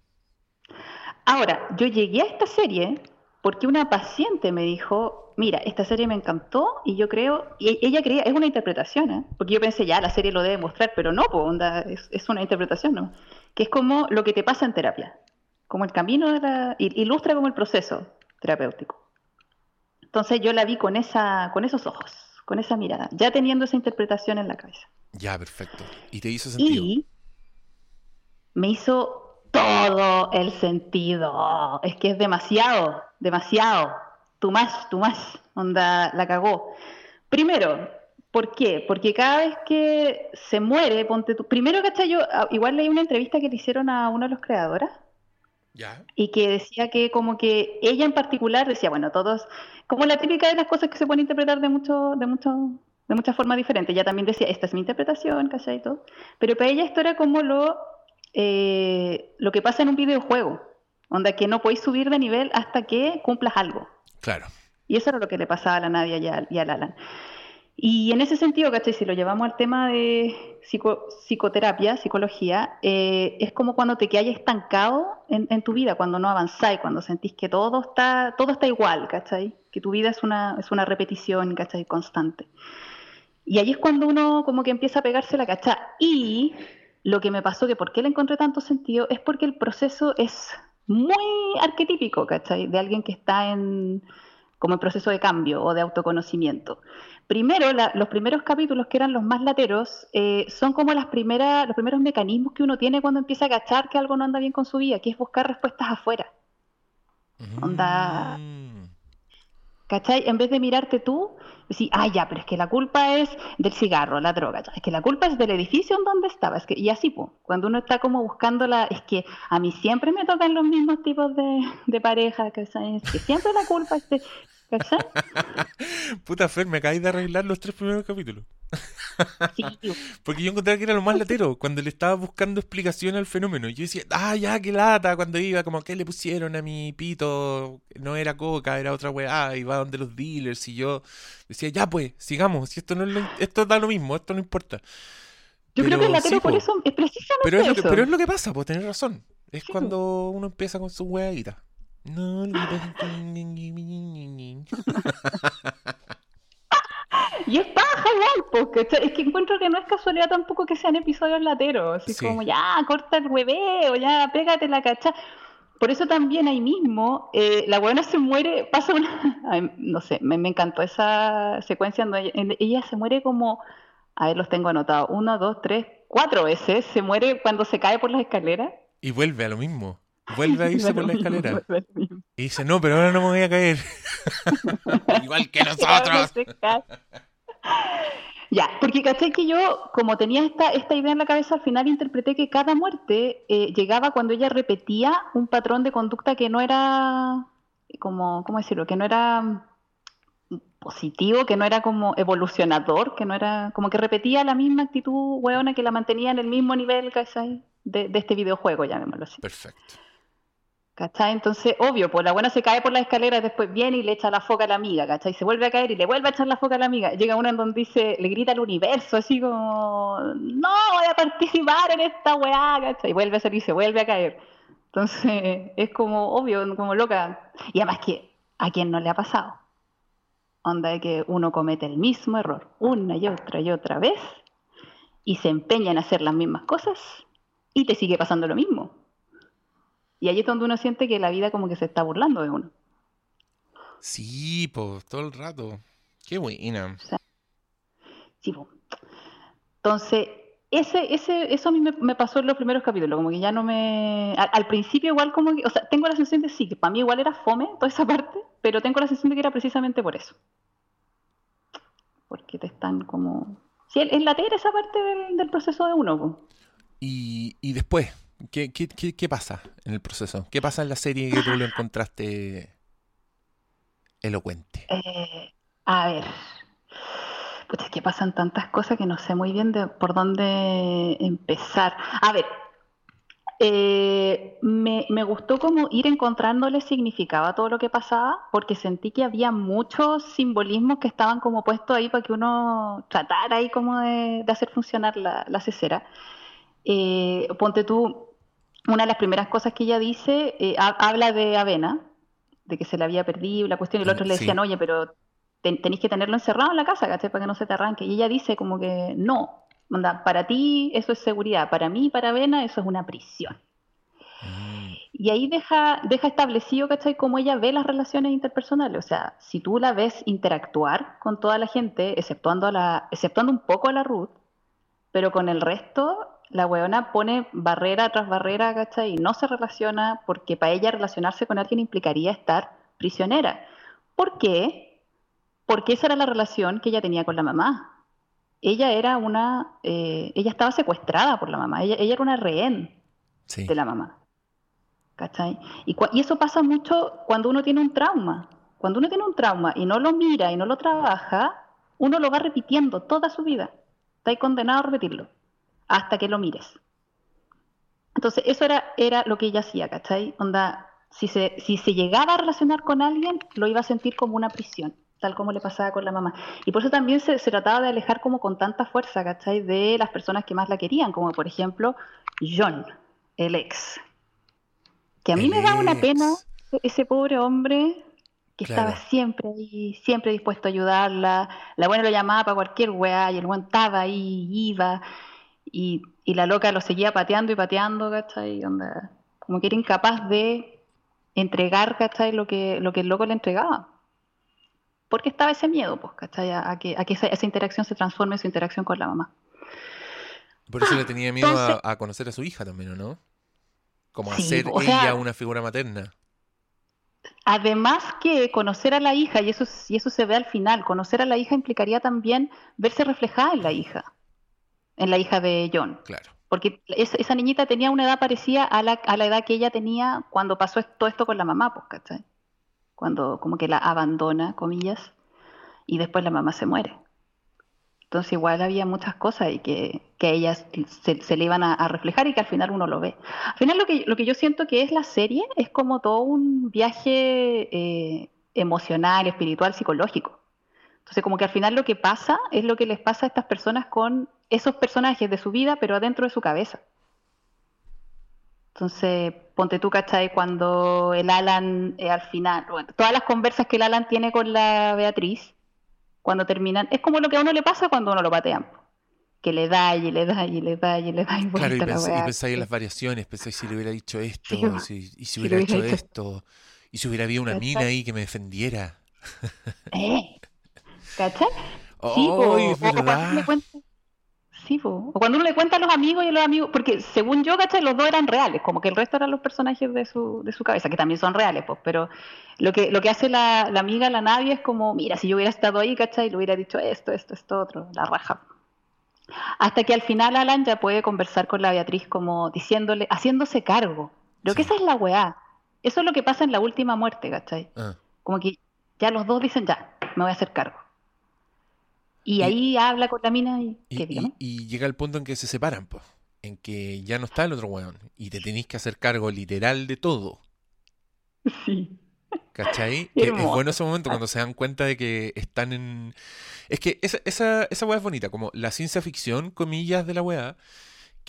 Ahora, yo llegué a esta serie porque una paciente me dijo, mira, esta serie me encantó y yo creo, y e- ella creía, es una interpretación, ¿eh? porque yo pensé, ya, la serie lo debe mostrar, pero no, po, onda, es, es una interpretación, ¿no? Que es como lo que te pasa en terapia, como el camino de la, ilustra como el proceso terapéutico. Entonces yo la vi con esa, con esos ojos, con esa mirada, ya teniendo esa interpretación en la cabeza. Ya, perfecto. Y te hizo sentido. Y me hizo todo el sentido. Es que es demasiado, demasiado. Tú más, tú más. Onda, la cagó. Primero, ¿por qué? Porque cada vez que se muere, ponte tú. Primero, ¿cachai? Yo ah, igual leí una entrevista que le hicieron a una de los creadoras Ya. y que decía que como que ella en particular decía, bueno, todos, como la típica de las cosas que se pueden interpretar de mucho, de mucho, de muchas formas diferentes. Ella también decía, esta es mi interpretación, ¿cachai? Y todo. Pero para ella esto era como lo, eh, lo que pasa en un videojuego, onda que no podéis subir de nivel hasta que cumplas algo. Claro. Y eso era lo que le pasaba a la Nadia y, al- y al Alan. Y en ese sentido, ¿cachai? Si lo llevamos al tema de psico- psicoterapia, psicología, eh, es como cuando te quedas estancado en, en tu vida, cuando no avanzáis, cuando sentís que todo está, todo está igual, ¿cachai? Que tu vida es una, es una repetición, ¿cachai? Constante. Y ahí es cuando uno como que empieza a pegarse la cacha. Y lo que me pasó, que por qué le encontré tanto sentido, es porque el proceso es muy arquetípico, ¿cachai? De alguien que está en como en proceso de cambio o de autoconocimiento. Primero, la- los primeros capítulos, que eran los más lateros, eh, son como las primeras, los primeros mecanismos que uno tiene cuando empieza a cachar que algo no anda bien con su vida, que es buscar respuestas afuera. Onda- Mm. ¿Cachai? En vez de mirarte tú, decir, ah, ya, pero es que la culpa es del cigarro, la droga, ya, es que la culpa es del edificio en donde estaba, es que, y así, pues, cuando uno está como buscando la, es que a mí siempre me tocan los mismos tipos de, de pareja, ¿cachai? Es que siempre la culpa es de, ¿cachai? <laughs> Puta Fer, me acabáis de arreglar los tres primeros capítulos. Sí, <laughs> Porque yo encontré que era lo más latero, cuando le estaba buscando explicación al fenómeno. Yo decía, ah, ya, qué lata, cuando iba, como que le pusieron a mi pito, no era coca, era otra weá, iba donde los dealers. Y yo decía, ya pues, sigamos, si esto no es lo- esto da lo mismo, esto no importa. Yo creo que el latero sí, por po. eso es precisamente Pero es lo que, eso. pero es lo que pasa, pues tenés razón. Es Sí, cuando uno empieza con su weadita. No, Y es paja igual, po, ¿cachai? Es que encuentro que no es casualidad tampoco que sean episodios lateros, así Sí. como ya, corta el hueveo, ya, pégate la cacha. Por eso también ahí mismo, eh, la buena se muere, pasa una, <laughs> ay, no sé, me, me encantó esa secuencia donde ella, ella se muere como, a ver, los tengo anotados, uno, dos, tres, cuatro veces, se muere cuando se cae por las escaleras. Y vuelve a lo mismo. Vuelve a <laughs> irse por la <laughs> escalera. Y dice, no, pero ahora no me voy a caer. <laughs> Igual que nosotros. Ya, porque caché que yo, como tenía esta, esta idea en la cabeza, al final interpreté que cada muerte eh, llegaba cuando ella repetía un patrón de conducta que no era, como, ¿cómo decirlo? Que no era positivo, que no era como evolucionador, que no era, como que repetía la misma actitud hueona que la mantenía en el mismo nivel, ¿cachai? De, de este videojuego, llamémoslo así. Perfecto. ¿Cachai? Entonces, obvio, pues la buena se cae por las escaleras, después viene y le echa la foca a la amiga, ¿cachai? Se vuelve a caer y le vuelve a echar la foca a la amiga. Llega una en donde dice, le grita al universo, así como, no voy a participar en esta weá, ¿cachai? Y vuelve a salir y se vuelve a caer. Entonces, es como obvio, como loca. Y además que, ¿a quién no le ha pasado? Onda de que uno comete el mismo error una y otra y otra vez y se empeña en hacer las mismas cosas y te sigue pasando lo mismo. Y ahí es donde uno siente que la vida como que se está burlando de uno. Sí, pues, todo el rato. Qué buena. Sí, po. Entonces, ese, ese, eso a mí me, pasó en los primeros capítulos, como que ya no me... Al, principio igual como que, o sea, tengo la sensación de sí, que para mí igual era fome toda esa parte, pero tengo la sensación de que era precisamente por eso. Porque te están como... Sí, es la esa parte del, proceso de uno. Y, y después, ¿qué, qué, qué, pasa en el proceso? ¿Qué pasa en la serie que tú lo encontraste elocuente? Eh, a ver, pues es que pasan tantas cosas que no sé muy bien por dónde empezar. A ver, eh, me, gustó como ir encontrándole significado a todo lo que pasaba, porque sentí que había muchos simbolismos que estaban como puestos ahí para que uno tratara ahí como de, hacer funcionar la, la cesera. Eh, ponte tú, una de las primeras cosas que ella dice, eh, habla de Avena, de que se la había perdido, la cuestión, y los otros le decían, oye, pero tenéis que tenerlo encerrado en la casa, ¿cachai? Para que no se te arranque. Y ella dice como que no, para ti eso es seguridad, para mí, para Vena, eso es una prisión. Mm. Y ahí deja, deja establecido, ¿cachai? Cómo ella ve las relaciones interpersonales. O sea, si tú la ves interactuar con toda la gente, exceptuando, a la, exceptuando un poco a la Ruth, pero con el resto, la weona pone barrera tras barrera, ¿cachai? Y no se relaciona porque para ella relacionarse con alguien implicaría estar prisionera. ¿Por qué? porque esa era la relación que ella tenía con la mamá. Ella era una, eh, ella estaba secuestrada por la mamá, ella, era una rehén de la mamá. ¿Cachai? Y, y, eso pasa mucho cuando uno tiene un trauma. Cuando uno tiene un trauma y no lo mira y no lo trabaja, uno lo va repitiendo toda su vida. Está condenado a repetirlo hasta que lo mires. Entonces, eso era, era lo que ella hacía, ¿cachai? Onda, si se, si se llegaba a relacionar con alguien, lo iba a sentir como una prisión tal como le pasaba con la mamá. Y por eso también se, trataba de alejar como con tanta fuerza, ¿cachai? De las personas que más la querían, como por ejemplo John, el ex. Que a mí me da una pena ese pobre hombre que estaba siempre ahí, siempre dispuesto a ayudarla. La buena lo llamaba para cualquier weá y el buen estaba ahí, iba. Y, y, la loca lo seguía pateando y pateando, ¿cachai? Onda, como que era incapaz de entregar, ¿cachai? Lo que, lo que el loco le entregaba porque estaba ese miedo, pues, ¿cachai? A, que, a que esa, interacción se transforme en su interacción con la mamá. Por eso le tenía miedo a, conocer a su hija también, ¿no? Como a ser ella una figura materna. Además que conocer a la hija, y eso, y eso se ve al final, conocer a la hija implicaría también verse reflejada en la hija, en la hija de John. Claro. Porque esa niñita tenía una edad parecida a la, a la edad que ella tenía cuando pasó todo esto con la mamá, pues, ¿cachai? cuando como que la abandona, comillas, y después la mamá se muere. Entonces igual había muchas cosas y que, que ellas se, le iban a, reflejar y que al final uno lo ve. Al final lo que, lo que yo siento que es la serie es como todo un viaje eh, emocional, espiritual, psicológico. Entonces como que al final lo que pasa es lo que les pasa a estas personas con esos personajes de su vida, pero adentro de su cabeza. Entonces, ponte tú, ¿cachai? Cuando el Alan, eh, al final, bueno, todas las conversas que el Alan tiene con la Beatriz, cuando terminan, es como lo que a uno le pasa cuando uno lo patean. Que le da y le da y le da y le da y Claro, y, pensáis en las variaciones, pensáis si le hubiera dicho esto, si, y si hubiera, hecho, esto, y si hubiera habido una mina ahí que me defendiera. ¿Eh? ¿Cachai? Sí, oh, es verdad. O cuando uno le cuenta a los amigos y a los amigos, porque según yo, ¿cachai? Los dos eran reales, como que el resto eran los personajes de su, de su cabeza, que también son reales, pues, pero lo que, lo que hace la, la amiga, la Nadia, es como, mira, si yo hubiera estado ahí, ¿cachai? Le hubiera dicho esto, esto, esto, otro, la raja. Hasta que al final Alan ya puede conversar con la Beatriz como diciéndole, haciéndose cargo. Lo que esa es la weá. Eso es lo que pasa en la última muerte, ¿cachai? Ah. Como que ya los dos dicen, ya, me voy a hacer cargo. Y, ahí habla con la mina y, y, llega el punto en que se separan, pues. En que ya no está el otro weón. Y te tenéis que hacer cargo literal de todo. Sí. ¿Cachai? <laughs> es bueno ese momento cuando se dan cuenta de que están en. Es que esa, esa, esa weá es bonita, como la ciencia ficción, comillas, de la weá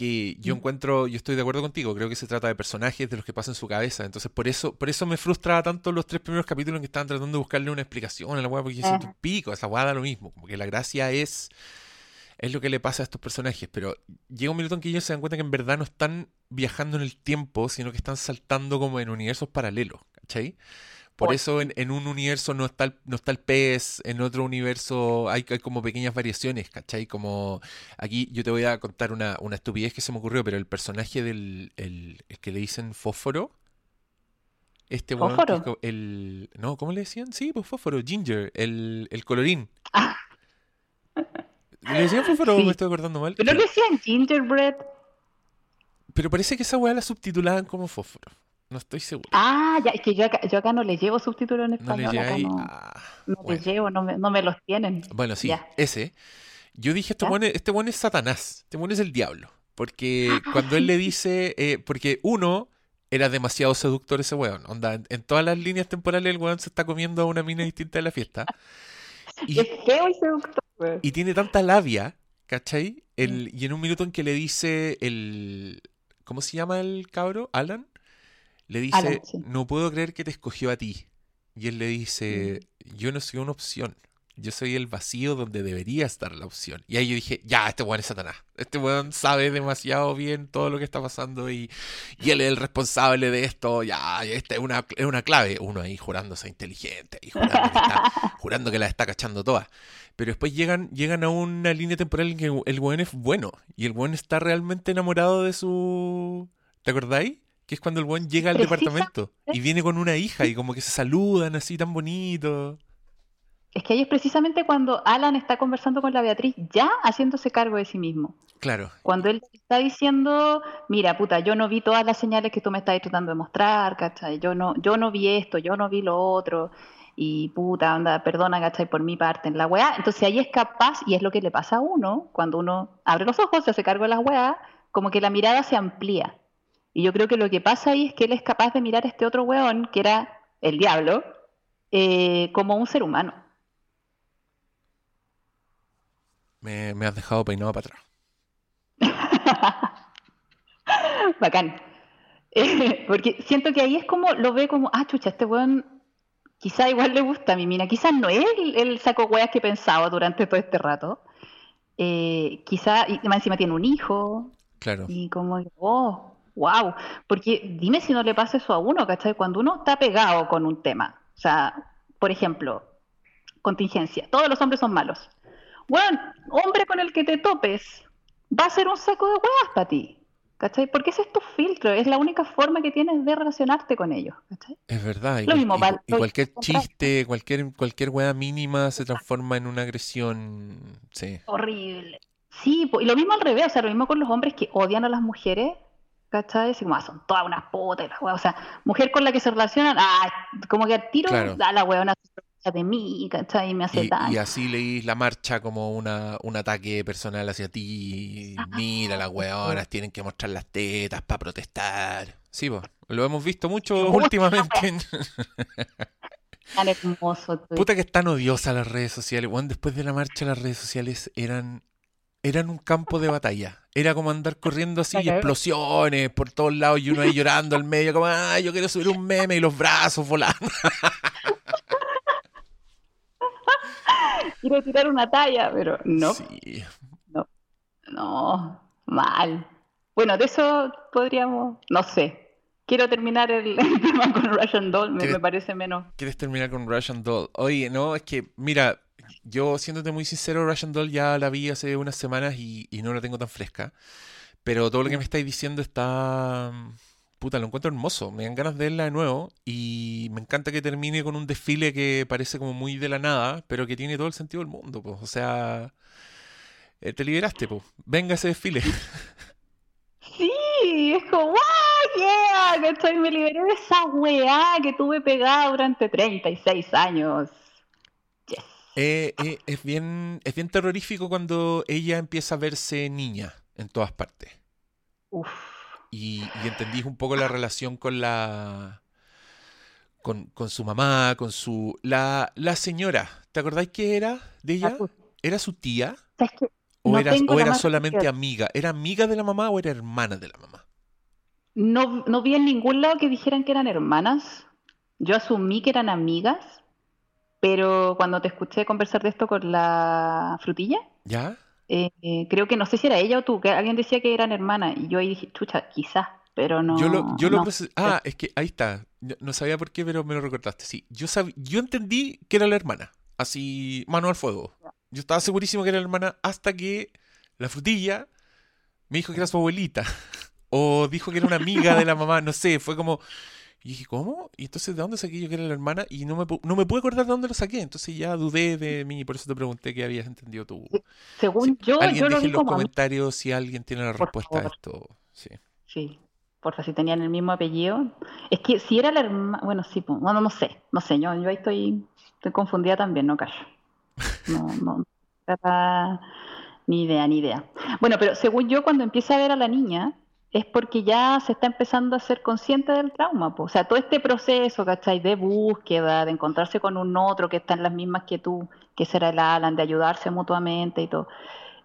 que yo mm. encuentro, yo estoy de acuerdo contigo, creo que se trata de personajes de los que pasan en su cabeza, entonces por eso por eso me frustraba tanto los tres primeros capítulos en que estaban tratando de buscarle una explicación a la weá, porque yo siento un pico, esa weá da lo mismo, como que la gracia es es lo que le pasa a estos personajes, pero llega un minuto en que ellos se dan cuenta que en verdad no están viajando en el tiempo, sino que están saltando como en universos paralelos, ¿cachai? Por eso en, en un universo no está, el, no está el pez, en otro universo hay, hay como pequeñas variaciones, ¿cachai? Como aquí yo te voy a contar una, una estupidez que se me ocurrió, pero el personaje del el, el que le dicen fósforo, este ¿Fósforo? co- el... No, ¿cómo le decían? Sí, pues fósforo, Ginger, el, el colorín. Ah, ¿Le decían fósforo o me sí. estoy acordando mal? ¿Pero Sí. le decían gingerbread? Pero parece que esa weá la subtitulaban como fósforo. No estoy seguro. Ah, ya, es que yo acá, yo acá no le llevo subtítulos en No le español, acá no, Ah, no bueno. les llevo, no me, no me los tienen. Bueno, sí, Ya. ese. Yo dije, este buen es, este buen es Satanás, este buen es el diablo. Porque Ah, cuando él le dice, eh, porque uno, era demasiado seductor ese weón. Onda, en, en todas las líneas temporales el weón se está comiendo a una mina distinta de la fiesta. <laughs> Es Y, feo y seductor, y tiene tanta labia, ¿cachai? El, y en un minuto en que le dice el... ¿Cómo se llama el cabro? Alan. Le dice, Alan, sí. no puedo creer que te escogió a ti. Y él le Mm. dice, yo no soy una opción. Yo soy el vacío donde debería estar la opción. Y ahí yo dije, ya, este weón es Satanás. Este weón sabe demasiado bien todo lo que está pasando y, y él es el responsable de esto. Ya, esta es una, es una clave. Uno ahí jurándose inteligente y jurando que, está, <laughs> jurando que la está cachando todas. Pero después llegan, llegan a una línea temporal en que el weón es bueno. Y el weón está realmente enamorado de su... ¿Te acordáis? Que es cuando el weón llega al departamento y viene con una hija y como que se saludan así tan bonito. Es que ahí es precisamente cuando Alan está conversando con la Beatriz, ya haciéndose cargo de sí mismo. Claro, Cuando él está diciendo, mira, puta, yo no vi todas las señales que tú me estás tratando de mostrar, ¿cachai? Yo no, yo no vi esto, yo no vi lo otro, y puta, anda, perdona, ¿cachai? Por mi parte en la weá. Entonces ahí es capaz, y es lo que le pasa a uno, cuando uno abre los ojos, se hace cargo de las weas, como que la mirada se amplía. Y yo creo que lo que pasa ahí es que él es capaz de mirar a este otro weón, que era el diablo, eh, como un ser humano. me, me has dejado peinado para atrás. <laughs> Bacán. Eh, <laughs> porque siento que ahí es como, lo ve como, ah, chucha, este weón quizá igual le gusta a mi mina, quizás no es el, el saco weas que pensaba durante todo este rato. Eh, quizá, y más encima tiene un hijo, Claro. y como, oh, wow. Porque dime si no le pasa eso a uno, ¿cachai? Cuando uno está pegado con un tema, o sea, por ejemplo, contingencia, todos los hombres son malos. Bueno, hombre con el que te topes va a ser un saco de huevas para ti, ¿cachai? Porque ese es tu filtro, es la única forma que tienes de relacionarte con ellos, ¿cachai? Es verdad. Y, Lo mismo, y- lo- cualquier chiste, cualquier, cualquier weá mínima se transforma en una agresión. Sí. Horrible. Sí, y lo mismo al revés, o sea, lo mismo con los hombres que odian a las mujeres, ¿cachai? Así como, ah, son todas unas putas, o sea, mujer con la que se relacionan, ah, como que al tiro, Claro. a la weona de mí, ¿cachai? Y me hace Y, y así leís la marcha como una, un ataque personal hacia ti. Mira, las weonas tienen que mostrar las tetas para protestar. Sí, po, lo hemos visto mucho últimamente. <laughs> Tan hermoso. Puta que están odiosas las redes sociales. Weón, después de la marcha las redes sociales eran, eran un campo de batalla. Era como andar corriendo así, <laughs> y explosiones por todos lados y uno ahí llorando al medio, como, ay, yo quiero subir un meme y los brazos volando. <laughs> Quiero tirar una talla, pero no, Sí. no, mal. Bueno, de eso podríamos, no sé. Quiero terminar el, <laughs> el tema con Russian Doll, me, ¿Quieres- me parece menos. ¿Quieres terminar con Russian Doll? Oye, no, es que, mira, yo siéndote muy sincero, Russian Doll ya la vi hace unas semanas y, y no la tengo tan fresca. Pero todo lo que me estáis diciendo está... Puta, lo encuentro hermoso. Me dan ganas de verla de nuevo. Y me encanta que termine con un desfile que parece como muy de la nada, pero que tiene todo el sentido del mundo, pues. O sea, eh, te liberaste, pues. Venga ese desfile. <laughs> Sí, es como, ¡wow! ¡Yeah! ¿Cachai? Me liberé de esa weá que tuve pegada durante 36 años. Eh, eh, es bien, es bien terrorífico cuando ella empieza a verse niña en todas partes. Uf. y, y entendís un poco la relación con la con, con su mamá, con su la, la señora. ¿Te acordáis que era de ella? ¿Era su tía? ¿O No era, o era solamente amiga? ¿Era amiga de la mamá o era hermana de la mamá? No, no vi en ningún lado que dijeran que eran hermanas. Yo asumí que eran amigas, pero cuando te escuché conversar de esto con la frutilla, ¿Ya? eh, eh, creo que no sé si era ella o tú, que alguien decía que eran hermanas, y yo ahí dije, chucha, quizás, pero no. Yo lo, yo lo Ah, es que ahí está. No sabía por qué, pero me lo recordaste. Sí, yo, yo entendí que era la hermana. Así, mano al fuego. Yo estaba segurísimo que era la hermana hasta que la frutilla me dijo que era su abuelita. <laughs> o dijo que era una amiga de la mamá. No sé, fue como. Y dije, ¿cómo? Y entonces, ¿de dónde saqué yo que era la hermana? Y no me, no me pude acordar de dónde lo saqué. Entonces ya dudé de mí y por eso te pregunté qué habías entendido tú. Según yo, alguien yo lo deje en los comentarios si alguien tiene la respuesta a esto. Sí. Sí. Porfa, si tenían el mismo apellido. Es que si era la hermana. Bueno, sí, bueno, no sé. No sé, yo, yo ahí estoy, estoy confundida también, no callo. No, no. Ni idea, ni idea. Bueno, pero según yo, cuando empieza a ver a la niña, es porque ya se está empezando a ser consciente del trauma. O sea, todo este proceso, ¿cachai? De búsqueda, de encontrarse con un otro que está en las mismas que tú, que será el Alan, de ayudarse mutuamente y todo,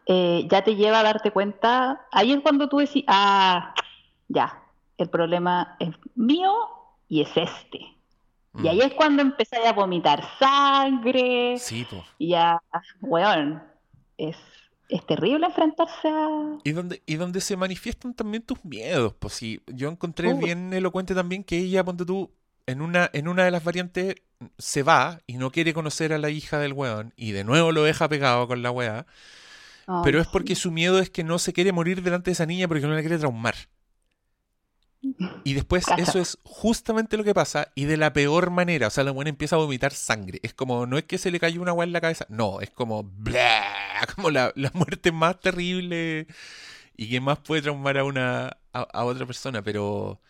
eh, ya te lleva a darte cuenta. Ahí es cuando tú decís, ah, ya, el problema es mío y es este. Y ahí mm. es cuando empezáis a vomitar sangre. Sí, pues. Y ya, weón, es es terrible enfrentarse a... Y donde, y donde se manifiestan también tus miedos, pues sí, yo encontré bien elocuente también que ella, ponte tú, en una, en una de las variantes se va y no quiere conocer a la hija del weón y de nuevo lo deja pegado con la weá, pero es porque su miedo es que no se quiere morir delante de esa niña porque no la quiere traumar. Y después eso es justamente lo que pasa y de la peor manera. O sea, la buena empieza a vomitar sangre. Es como, no es que se le cayó una agua en la cabeza. No, es como, bla, <laughs> como la, muerte más terrible y que más puede traumar a una a, otra persona. Pero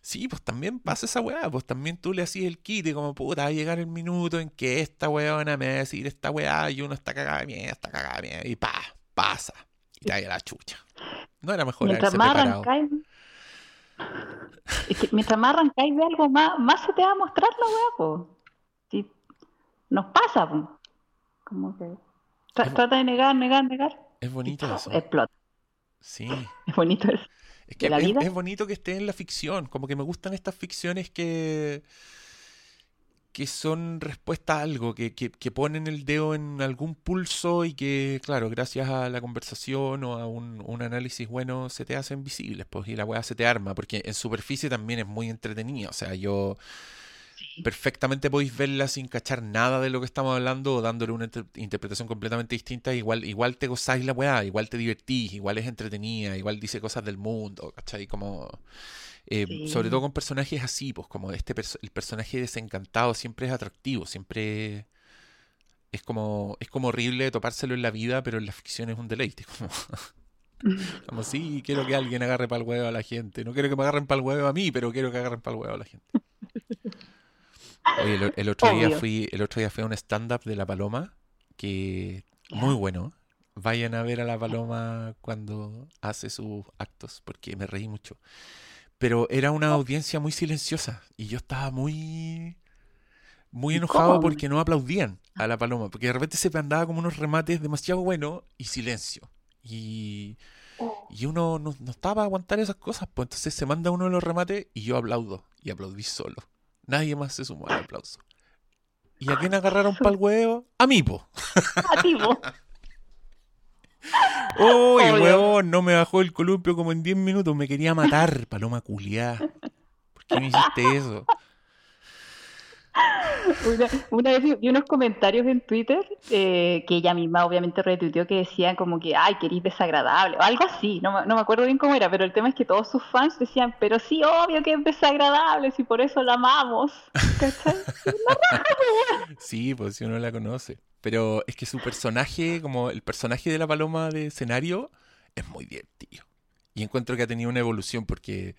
sí, pues también pasa esa weá. Pues también tú le hacías el kit y como, puta, va a llegar el minuto en que esta weona me va a decir esta weá y uno está cagada de mierda, está cagada de mierda. Y pa, pasa. Y te la chucha. No era mejor haberse preparado. Es que mientras más arrancáis de algo, más, más se te va a mostrar la weá, Si nos pasa, Como que trata de negar, negar, negar. Es bonito eso. Explota. Sí. <laughs> Es bonito eso. Es que es, bonito que esté en la ficción. Como que me gustan estas ficciones que que son respuesta a algo, que, que, que, ponen el dedo en algún pulso y que, claro, gracias a la conversación o a un, un análisis bueno, se te hacen visibles, pues, y la weá se te arma, porque en superficie también es muy entretenida, o sea, yo perfectamente podéis verla sin cachar nada de lo que estamos hablando o dándole una interpretación completamente distinta, igual, igual te gozáis la weá, igual te divertís, igual es entretenida, igual dice cosas del mundo, ¿cachai? Como... Eh, sobre todo con personajes así, pues como este el personaje desencantado siempre es atractivo, siempre es como es como horrible topárselo en la vida, pero en la ficción es un deleite. <laughs> Como, <laughs> como sí, quiero que alguien agarre para el huevo a la gente. No quiero que me agarren para el huevo a mí, pero quiero que agarren para el huevo a la gente. el, otro día fui, el otro día fui a un stand-up de La Paloma, que muy bueno. Vayan a ver a La Paloma cuando hace sus actos, porque me reí mucho. Pero era una audiencia muy silenciosa y yo estaba muy muy enojado porque no aplaudían a la paloma, porque de repente se andaba como unos remates demasiado buenos y silencio. Y, y uno no, estaba a aguantar esas cosas, pues entonces se manda uno de los remates y yo aplaudo y aplaudí solo. Nadie más se sumó al aplauso. ¿Y a quién agarraron <laughs> para el huevo? A mí, po. A ti, po. <laughs> Uy, huevón, no me bajó el columpio como en 10 minutos. Me quería matar, paloma culiá. ¿Por qué me hiciste eso? Una, vez vi unos comentarios en Twitter eh, que ella misma obviamente retuiteó que decían como que, ay, que eres desagradable, o algo así, no, no, me acuerdo bien cómo era, pero el tema es que todos sus fans decían, pero sí, obvio que es desagradable, si por eso la amamos. <laughs> <laughs> sí, pues si uno la conoce. Pero es que su personaje, como el personaje de la paloma de escenario, es muy divertido. Y encuentro que ha tenido una evolución porque,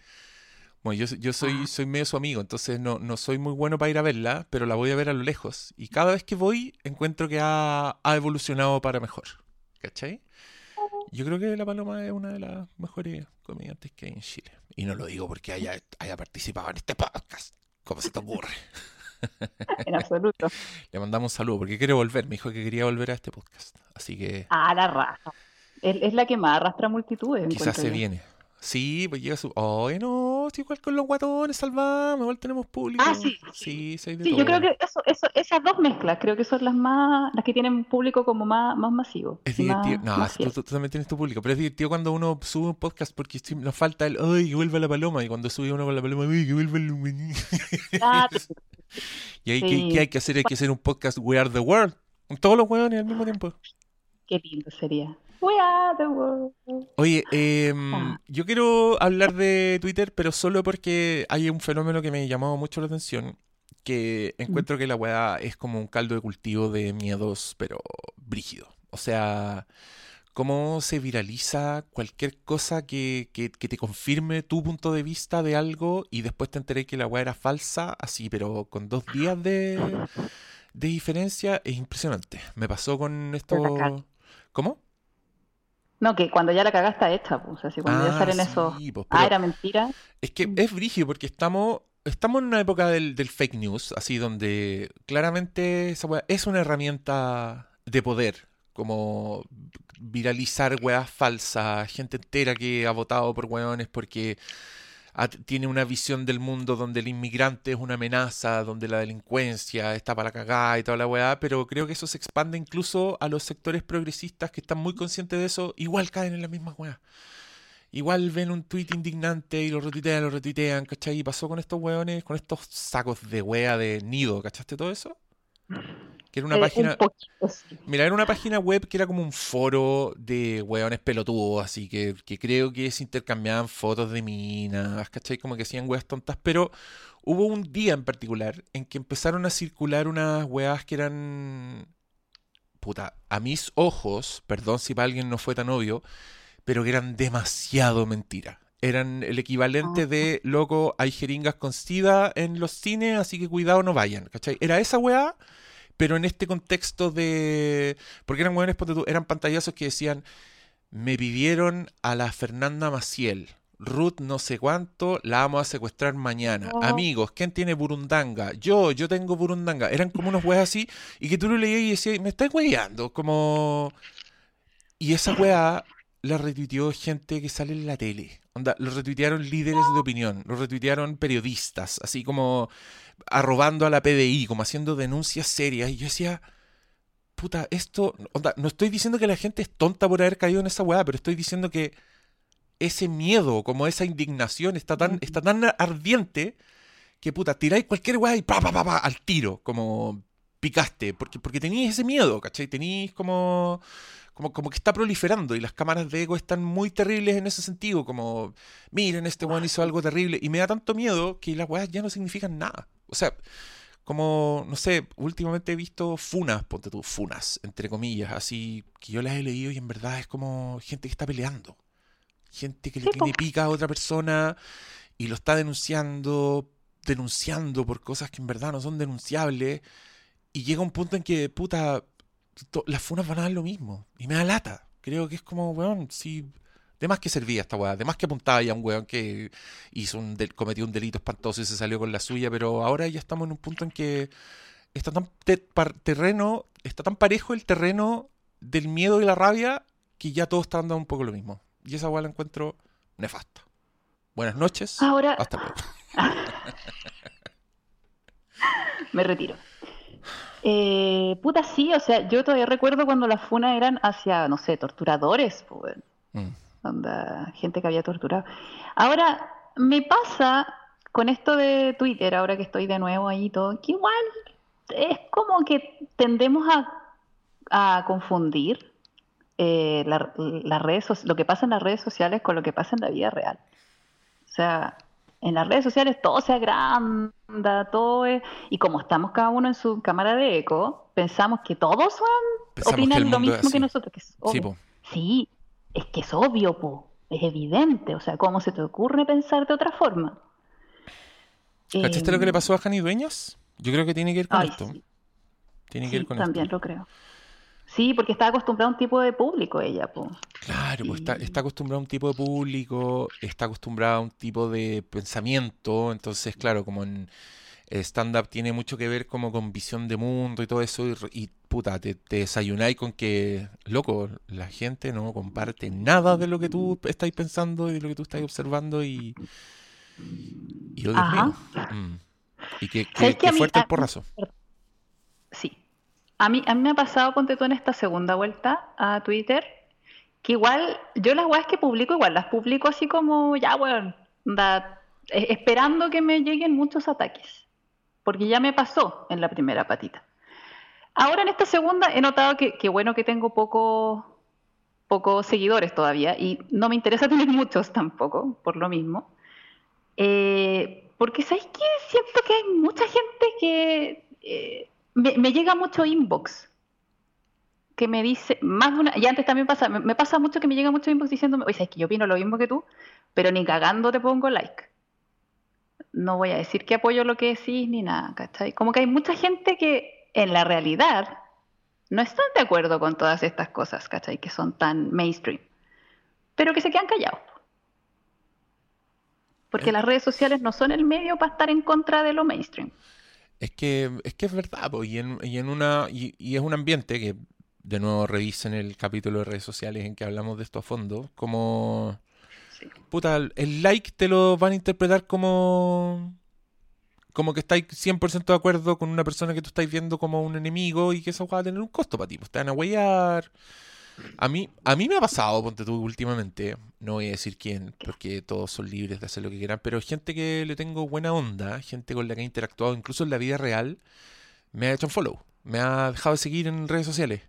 bueno, yo, yo soy, ah. soy medio su amigo, entonces no, no soy muy bueno para ir a verla, pero la voy a ver a lo lejos. Y cada vez que voy, encuentro que ha, ha evolucionado para mejor. ¿Cachai? Yo creo que La Paloma es una de las mejores comediantes que hay en Chile. Y no lo digo porque haya, haya participado en este podcast. ¿Cómo se te ocurre? <laughs> <laughs> en absoluto. Le mandamos un saludo porque quiere volver. Me dijo que quería volver a este podcast. Así que. Ah, la raja. Es, la que más arrastra multitudes. Quizás se viene. Sí, pues llega su. Oye, no, estoy igual con los guatones, salvamos, igual tenemos público. Ah, sí. Sí, sí, de Sí, yo creo que eso, eso, esas dos mezclas creo que son las más, las que tienen un público como más, más masivo. Es más- divertido. No, más tú, fiel. tú- tú también tienes tu público. Pero es divertido cuando uno sube un podcast porque nos falta el. ¡Ay, que vuelva la paloma! Y cuando sube uno con la paloma, ¡ay, que vuelva el! Ah, <laughs> Y ahí, ¿qué, Sí. qué hay que hacer? Hay que hacer un podcast We Are the World. Con todos los hueones al mismo tiempo. qué lindo sería. We are the world. Oye, em, Ah. yo quiero hablar de Twitter, pero solo porque hay un fenómeno que me llamó mucho la atención, que encuentro que la weá es como un caldo de cultivo de miedos, pero brígido. O sea, cómo se viraliza cualquier cosa que, que- que te confirme tu punto de vista de algo y después te enteré que la weá era falsa, así, pero con dos días de, de diferencia, es impresionante. Me pasó con esto... ¿Cómo? No, que cuando ya la cagaste está hecha, pues, así cuando ya Ah, salen esos, sí, pues, ah, era mentira. Es que es brígido porque estamos, estamos en una época del, del fake news, así donde claramente esa weá es una herramienta de poder, como viralizar weas falsas, gente entera que ha votado por weones porque tiene una visión del mundo donde el inmigrante es una amenaza, donde la delincuencia está para cagar y toda la weá, pero creo que eso se expande incluso a los sectores progresistas que están muy conscientes de eso, igual caen en la misma weá. Igual ven un tweet indignante y lo retuitean, lo retuitean, ¿cachai? Y pasó con estos weones, con estos sacos de wea de nido, ¿cachaste todo eso? Que era una Eh, página, Un mira, era una página web que era como un foro de weones pelotudos, así que, que creo que se intercambiaban fotos de minas, ¿cachai? Como que hacían weas tontas, pero hubo un día en particular en que empezaron a circular unas weas que eran, puta, a mis ojos, perdón si para alguien no fue tan obvio, pero que eran demasiado mentira. Eran el equivalente Ah. de, loco, hay jeringas con sida en los cines, así que cuidado, no vayan, ¿cachai? Era esa weá, pero en este contexto de... Porque eran tú, eran pantallazos que decían, me pidieron a la Fernanda Maciel, Ruth no sé cuánto, la vamos a secuestrar mañana. Oh. Amigos, ¿quién tiene burundanga? Yo, yo tengo burundanga. Eran como unos weas así, y que tú lo leías y decías, me estás weyando, como... Y esa weá la retuiteó gente que sale en la tele. Onda, lo retuitearon líderes de opinión, lo retuitearon periodistas, así como arrobando a la PDI, como haciendo denuncias serias. Y yo decía, puta, esto, onda, no estoy diciendo que la gente es tonta por haber caído en esa weá, pero estoy diciendo que ese miedo, como esa indignación, está tan, está tan ardiente que puta, tiráis cualquier weá y pa, pa, pa, pa, al tiro, como picaste, porque, porque teníais ese miedo, ¿cachai? Teníais como, como, como que está proliferando y las cámaras de eco están muy terribles en ese sentido, como, miren, este weón hizo algo terrible, y me da tanto miedo que las weas ya no significan nada. O sea, como, no sé, últimamente he visto funas, ponte tú, funas, entre comillas, así que yo las he leído y en verdad es como gente que está peleando. Gente que le tiene <laughs> pica a otra persona y lo está denunciando, denunciando por cosas que en verdad no son denunciables. Y llega un punto en que, puta, las funas van a dar lo mismo. Y me da lata. Creo que es como, weón, si... De más que servía esta weá, de más que apuntaba ya a un weón que hizo un del- cometió un delito espantoso y se salió con la suya, pero ahora ya estamos en un punto en que está tan te- par- terreno, está tan parejo el terreno del miedo y la rabia que ya todo está dando un poco lo mismo. Y esa weá la encuentro nefasta. Buenas noches. Ahora Hasta luego. <laughs> me retiro. Eh, puta, sí, o sea, yo todavía recuerdo cuando las funas eran hacia, no sé, torturadores, pues, Mm. Onda, gente que había torturado. Ahora, me pasa con esto de Twitter, ahora que estoy de nuevo ahí y todo, que igual es como que tendemos a, a confundir eh, la- las redes, soci- lo que pasa en las redes sociales con lo que pasa en la vida real. O sea, en las redes sociales todo se agranda, todo es... Y como estamos cada uno en su cámara de eco, pensamos que todos son, opinan lo mismo que nosotros. Que es Sí. Sí, es que es obvio, po. Es evidente. O sea, ¿cómo se te ocurre pensar de otra forma? ¿Cachaste lo que Em, le pasó a Jani Dueñas? Yo creo que tiene que ir con ay, esto. sí, Tiene que sí, ir con también esto. lo creo. Sí, porque está acostumbrada a un tipo de público ella, po. Claro, pues está, está acostumbrado a un tipo de público, está acostumbrado a un tipo de pensamiento, entonces, claro, como en el stand-up tiene mucho que ver como con visión de mundo y todo eso, y puta, te, te desayunáis con que, loco, la gente no comparte nada de lo que tú estás pensando y de lo que tú estás observando y. Y Ajá. Mm. Y que, ¿Sabes que, que a que mí- fuerte el a- porrazo. Sí. A mí, a mí me ha pasado, ponte tú en esta segunda vuelta a Twitter, que igual, yo las weas que publico, igual las publico así como, ya, weón, eh, esperando que me lleguen muchos ataques. Porque ya me pasó en la primera patita. Ahora en esta segunda he notado que, que bueno que tengo pocos pocos seguidores todavía y no me interesa <laughs> tener muchos tampoco, por lo mismo. Eh, porque ¿sabes qué? Siento que hay mucha gente que eh, me, llega mucho inbox que me dice, más de una, y antes también pasa, me, me pasa mucho que me llega mucho inbox diciéndome, oye, es que yo opino lo mismo que tú, pero ni cagando te pongo like. No voy a decir que apoyo lo que decís ni nada, ¿cachai? Como que hay mucha gente que en la realidad no están de acuerdo con todas estas cosas, ¿cachai? Que son tan mainstream, pero que se quedan callados. Porque las redes sociales no son el medio para estar en contra de lo mainstream. Es que es que es verdad, po, y en, y en una y, y es un ambiente que de nuevo revisen el capítulo de redes sociales en que hablamos de esto a fondo, como Sí. puta, el like te lo van a interpretar como como que estáis 100% de acuerdo con una persona que tú estáis viendo como un enemigo y que eso va a tener un costo para ti, pues te van a huellar. A mí, a mí me ha pasado, ponte tú, últimamente, no voy a decir quién, porque todos son libres de hacer lo que quieran, pero gente que le tengo buena onda, gente con la que he interactuado, incluso en la vida real, me ha hecho un follow, me ha dejado de seguir en redes sociales.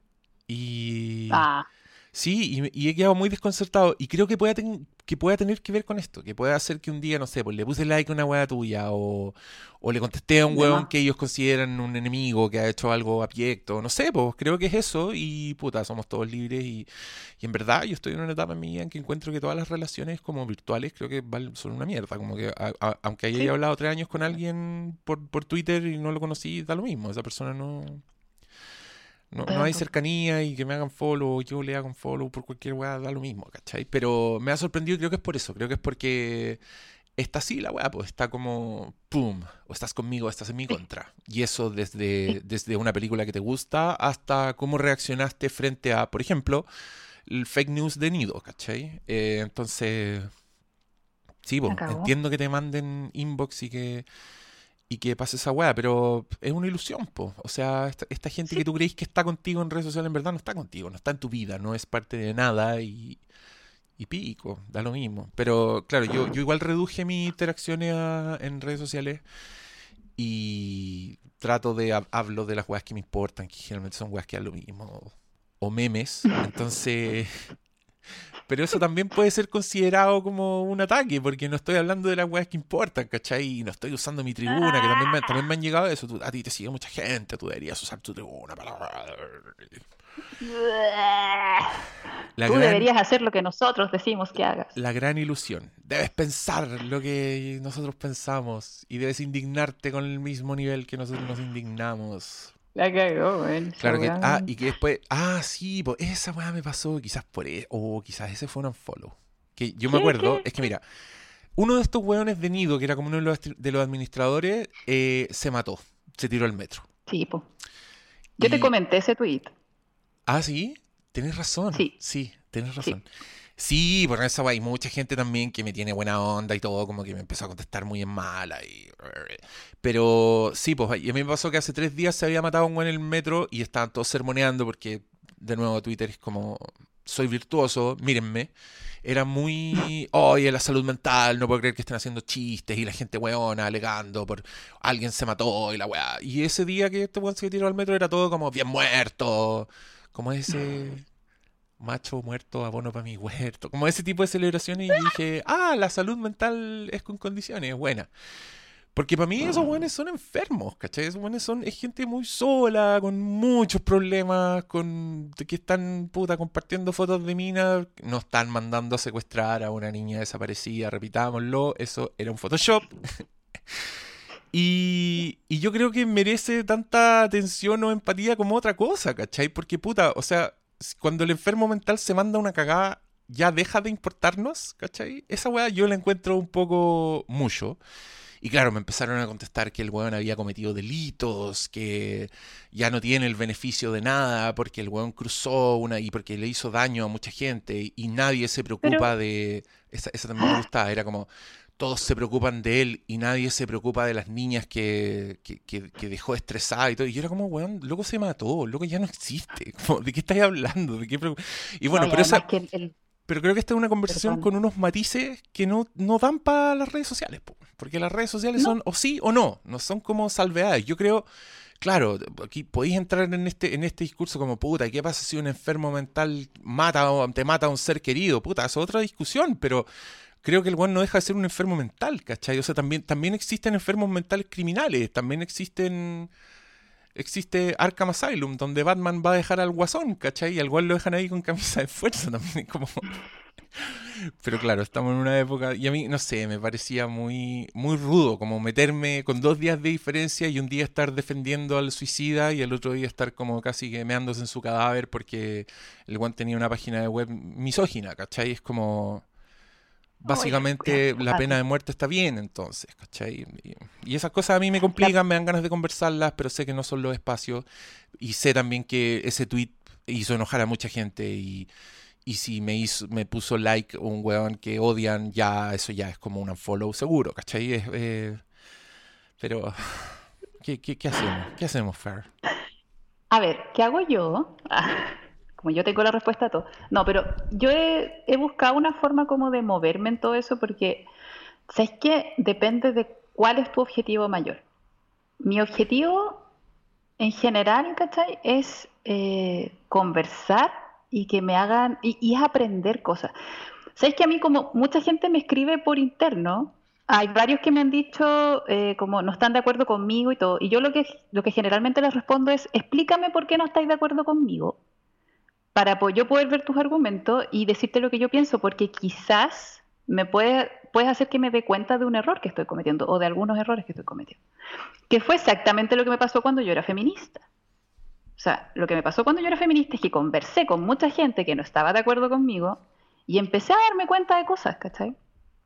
Y Ah, sí, y, y he quedado muy desconcertado. Y creo que pueda, ten- que pueda tener que ver con esto, que pueda hacer que un día, no sé, pues le puse like a una weá tuya, o, o le contesté a un más. que ellos consideran un enemigo que ha hecho algo abyecto, no sé, pues creo que es eso, y puta, somos todos libres, y, y en verdad yo estoy en una etapa en mi vida en que encuentro que todas las relaciones como virtuales creo que son una mierda, como que a- a- aunque haya Sí. hablado tres años con alguien por, por Twitter y no lo conocí, da lo mismo, esa persona no... No, no de hay cercanía y que me hagan follow yo le hagan follow por cualquier weá, da lo mismo, ¿cachai? Pero me ha sorprendido y creo que es por eso, creo que es porque está así la weá, pues está como, ¡pum! O estás conmigo o estás en mi contra. Y eso desde, desde una película que te gusta hasta cómo reaccionaste frente a, por ejemplo, el fake news de Nido, ¿cachai? Eh, entonces, sí, pues, La cagó. entiendo que te manden inbox y que y que pase esa weá, pero es una ilusión, po. O sea, esta, esta gente Sí. que tú crees que está contigo en redes sociales, en verdad no está contigo, no está en tu vida, no es parte de nada y, y pico, da lo mismo. Pero claro, yo, yo igual reduje mis interacciones a- en redes sociales y trato de hab- hablo de las weas que me importan, que generalmente son weas que dan lo mismo, o memes. Entonces, pero eso también puede ser considerado como un ataque, porque no estoy hablando de las weas que importan, ¿cachai? Y no estoy usando mi tribuna, que también me, también me han llegado eso. Tú- a ti te sigue mucha gente, tú deberías usar tu tribuna para... La Tú gran, deberías hacer lo que nosotros decimos que hagas. la gran ilusión. Debes pensar lo que nosotros pensamos y debes indignarte con el mismo nivel que nosotros nos indignamos. La cagó, güey. Claro que, ah, y que después, ah, sí, po, esa weá me pasó, quizás por eso, o quizás ese fue un unfollow. Que yo me acuerdo, ¿Qué? es que mira, uno de estos weones de Nido, que era como uno de los, astri- de los administradores, eh, se mató, se tiró al metro. Sí, po. Yo te comenté ese tweet. Ah, sí, tenés razón, Sí. sí, tenés razón. Sí, por esa weá, hay mucha gente también que me tiene buena onda y todo, como que me empezó a contestar muy en mala y... Pero sí, pues a mí me pasó que hace tres días se había matado un weón en el metro y estaban todos sermoneando porque, de nuevo, Twitter es como, soy virtuoso, mírenme. Era muy, oye, la salud mental, no puedo creer que estén haciendo chistes y la gente weona alegando por alguien se mató y la weá. Y ese día que este weón se tiró al metro era todo como bien muerto, como ese macho muerto, abono para mi huerto, como ese tipo de celebraciones y dije, ah, la salud mental es con condiciones, es buena. Porque para mí esos buenos son enfermos, ¿cachai? Esos buenos son, es gente muy sola, con muchos problemas, con que están, puta, compartiendo fotos de minas, no están mandando a secuestrar a una niña desaparecida, repitámoslo, eso era un Photoshop. <laughs> Y, y yo creo que merece tanta atención o empatía como otra cosa, ¿cachai? Porque, puta, o sea, cuando el enfermo mental se manda una cagada ya deja de importarnos, ¿cachai? Esa weá yo la encuentro un poco mucho. Y claro, me empezaron a contestar que el weón había cometido delitos, que ya no tiene el beneficio de nada porque el weón cruzó una y porque le hizo daño a mucha gente y nadie se preocupa de... Esa, esa también me gustaba, era como todos se preocupan de él y nadie se preocupa de las niñas que, que, dejó estresada y todo. Y yo era como, weón, loco se mató, loco ya no existe. <laughs> ¿De qué estáis hablando? ¿De qué y bueno, pero esa... Pero creo que esta es una conversación con unos matices que no, no dan para las redes sociales, porque las redes sociales son o sí o no, no son como salvedades. Yo creo, claro, aquí podéis entrar en este, en este discurso como, puta, ¿qué pasa si un enfermo mental mata o te mata a un ser querido? Puta, es otra discusión, pero creo que el weón no deja de ser un enfermo mental, ¿cachai? O sea, también, también existen enfermos mentales criminales, también existen existe Arkham Asylum, donde Batman va a dejar al guasón, ¿cachai? Y al cual lo dejan ahí con camisa de fuerza <laughs> también, como... Pero claro, estamos en una época, y a mí, no sé, me parecía muy, muy rudo, como meterme con dos días de diferencia y un día estar defendiendo al suicida y el otro día estar como casi quemeándose en su cadáver porque el guan tenía una página de web misógina, ¿cachai? Es como básicamente la pena de muerte está bien, entonces, ¿cachai? Y, esas cosas a mí me complican, me dan ganas de conversarlas, pero sé que no son los espacios. Y sé también que ese tweet hizo enojar a mucha gente y, y si me hizo, me puso like un weón que odian, ya eso ya es como un unfollow seguro, ¿cachai? Eh, pero, ¿qué, qué, qué hacemos? ¿Qué hacemos, Fer? A ver, ¿qué hago yo? <laughs> como yo tengo la respuesta a todo. No, pero yo he, buscado una forma como de moverme en todo eso porque, ¿sabes qué? Depende de cuál es tu objetivo mayor. Mi objetivo en general, ¿cachai? Es eh, conversar y que me hagan, y, es aprender cosas. ¿Sabes que a mí como mucha gente me escribe por interno? Hay varios que me han dicho eh, como no están de acuerdo conmigo y todo. Y yo lo que, lo que generalmente les respondo es, explícame por qué no estáis de acuerdo conmigo para yo poder ver tus argumentos y decirte lo que yo pienso, porque quizás me puede, puedes hacer que me dé cuenta de un error que estoy cometiendo o de algunos errores que estoy cometiendo. Que fue exactamente lo que me pasó cuando yo era feminista. O sea, lo que me pasó cuando yo era feminista es que conversé con mucha gente que no estaba de acuerdo conmigo y empecé a darme cuenta de cosas, ¿cachai?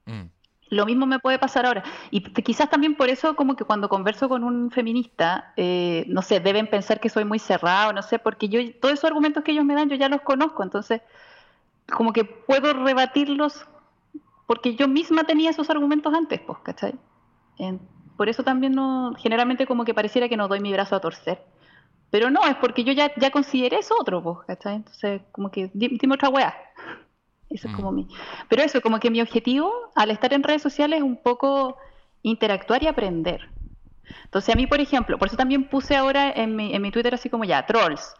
Mm. Lo mismo me puede pasar ahora. Y quizás también por eso como que cuando converso con un feminista, eh, no sé, deben pensar que soy muy cerrado, no sé, porque yo todos esos argumentos que ellos me dan yo ya los conozco, entonces como que puedo rebatirlos porque yo misma tenía esos argumentos antes, pues, ¿cachai? por eso también no, generalmente como que pareciera que no doy mi brazo a torcer. Pero no, es porque yo ya, ya consideré eso otro, pues, ¿cachai? Entonces, como que dime otra weá. Eso es como mm. mi. Pero eso, como que mi objetivo al estar en redes sociales es un poco interactuar y aprender. Entonces, a mí, por ejemplo, por eso también puse ahora en mi, en mi Twitter así como ya, trolls.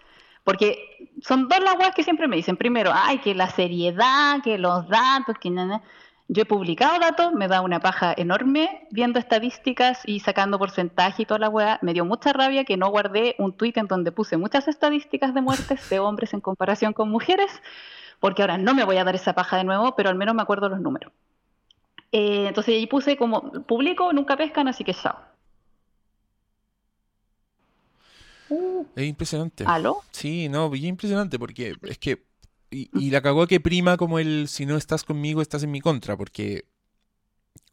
Porque son dos las weas que siempre me dicen. Primero, ay, que la seriedad, que los datos, que nada. Yo he publicado datos, me da una paja enorme viendo estadísticas y sacando porcentaje y toda la weá. Me dio mucha rabia que no guardé un tweet en donde puse muchas estadísticas de muertes de hombres en comparación con mujeres porque ahora no me voy a dar esa paja de nuevo, pero al menos me acuerdo los números. Eh, entonces ahí puse como, publico, nunca pescan, así que chao. es impresionante. ¿Aló? Sí, no, es impresionante porque es que. Y, la cagó que prima como el si no estás conmigo, estás en mi contra, porque.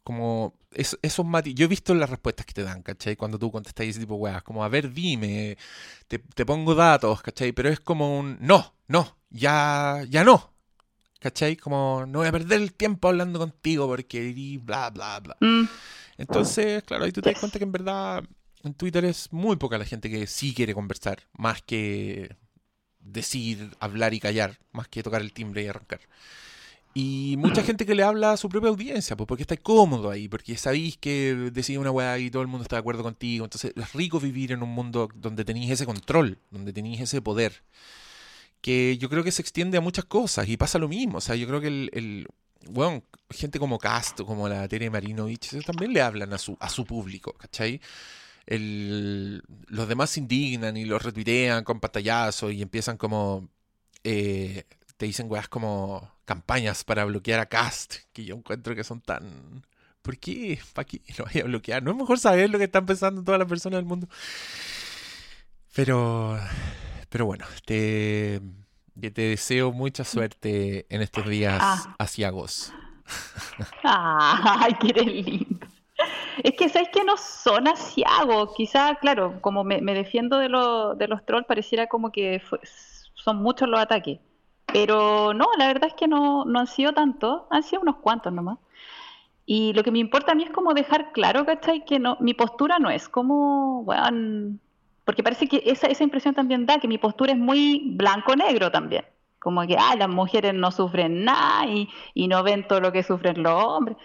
Como esos mati Yo he visto las respuestas que te dan, ¿cachai? Cuando tú contestas ese tipo de weas, como a ver, dime, te, te pongo datos, ¿cachai? Pero es como un no, no, ya, ya no. ¿Cachai? Como no voy a perder el tiempo hablando contigo porque bla, bla, bla. Mm. Entonces, claro, ahí tú te das cuenta que en verdad en Twitter es muy poca la gente que sí quiere conversar, más que decir, hablar y callar, más que tocar el timbre y arrancar. Y mucha gente que le habla a su propia audiencia, pues porque está cómodo ahí, porque sabéis que decís una weá y todo el mundo está de acuerdo contigo. Entonces es rico vivir en un mundo donde tenéis ese control, donde tenéis ese poder que yo creo que se extiende a muchas cosas y pasa lo mismo. O sea, yo creo que el, bueno, gente como Castro, como la Tere Marinovich, también le hablan a su, a su público, ¿cachai? El, los demás se indignan y los retuitean con pantallazos y empiezan como... Eh, te dicen weas como campañas para bloquear a Cast, que yo encuentro que son tan... ¿Por qué? ¿Para qué lo vaya a bloquear? No es mejor saber lo que están pensando todas las personas del mundo. Pero pero bueno, Que te deseo mucha suerte en estos días Ah. asiagos. Ay, eres lindo. Es que sabes que no son asiagos. Quizá, claro, como me, me defiendo de, lo- de los trolls, pareciera como que fue- son muchos los ataques. Pero no, la verdad es que no, no han sido tantos, han sido unos cuantos nomás. Y lo que me importa a mí es como dejar claro, ¿cachai? Que no, mi postura no es como, weón, porque parece que esa, esa impresión también da, que mi postura es muy blanco-negro también. Como que, ah, las mujeres no sufren nada y, y no ven todo lo que sufren los hombres.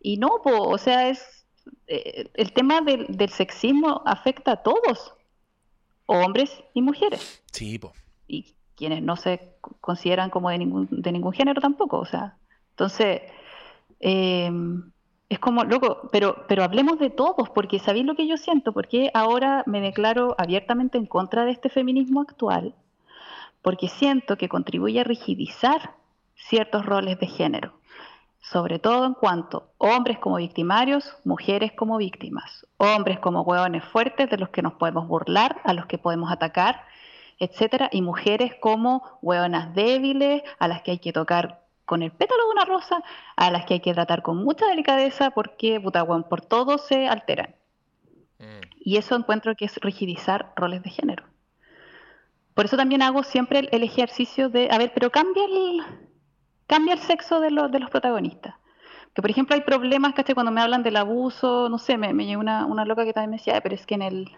Y no, po, o sea, es eh, el tema del, del sexismo afecta a todos, hombres y mujeres, Sí, po. y quienes no se consideran como de ningún, de ningún género tampoco, o sea, entonces, eh, es como, loco, pero, pero hablemos de todos, porque ¿sabéis lo que yo siento? Porque ahora me declaro abiertamente en contra de este feminismo actual, porque siento que contribuye a rigidizar ciertos roles de género sobre todo en cuanto hombres como victimarios, mujeres como víctimas, hombres como hueones fuertes de los que nos podemos burlar, a los que podemos atacar, etcétera, y mujeres como hueonas débiles, a las que hay que tocar con el pétalo de una rosa, a las que hay que tratar con mucha delicadeza porque, puta, hueón, por todo se alteran. Mm. Y eso encuentro que es rigidizar roles de género. Por eso también hago siempre el, el ejercicio de, a ver, pero cambia el, cambia el sexo de, los de los protagonistas. Que por ejemplo hay problemas, ¿cachai? Cuando me hablan del abuso, no sé, me, me llegó una, una loca que también me decía, "Ay, pero es que en el,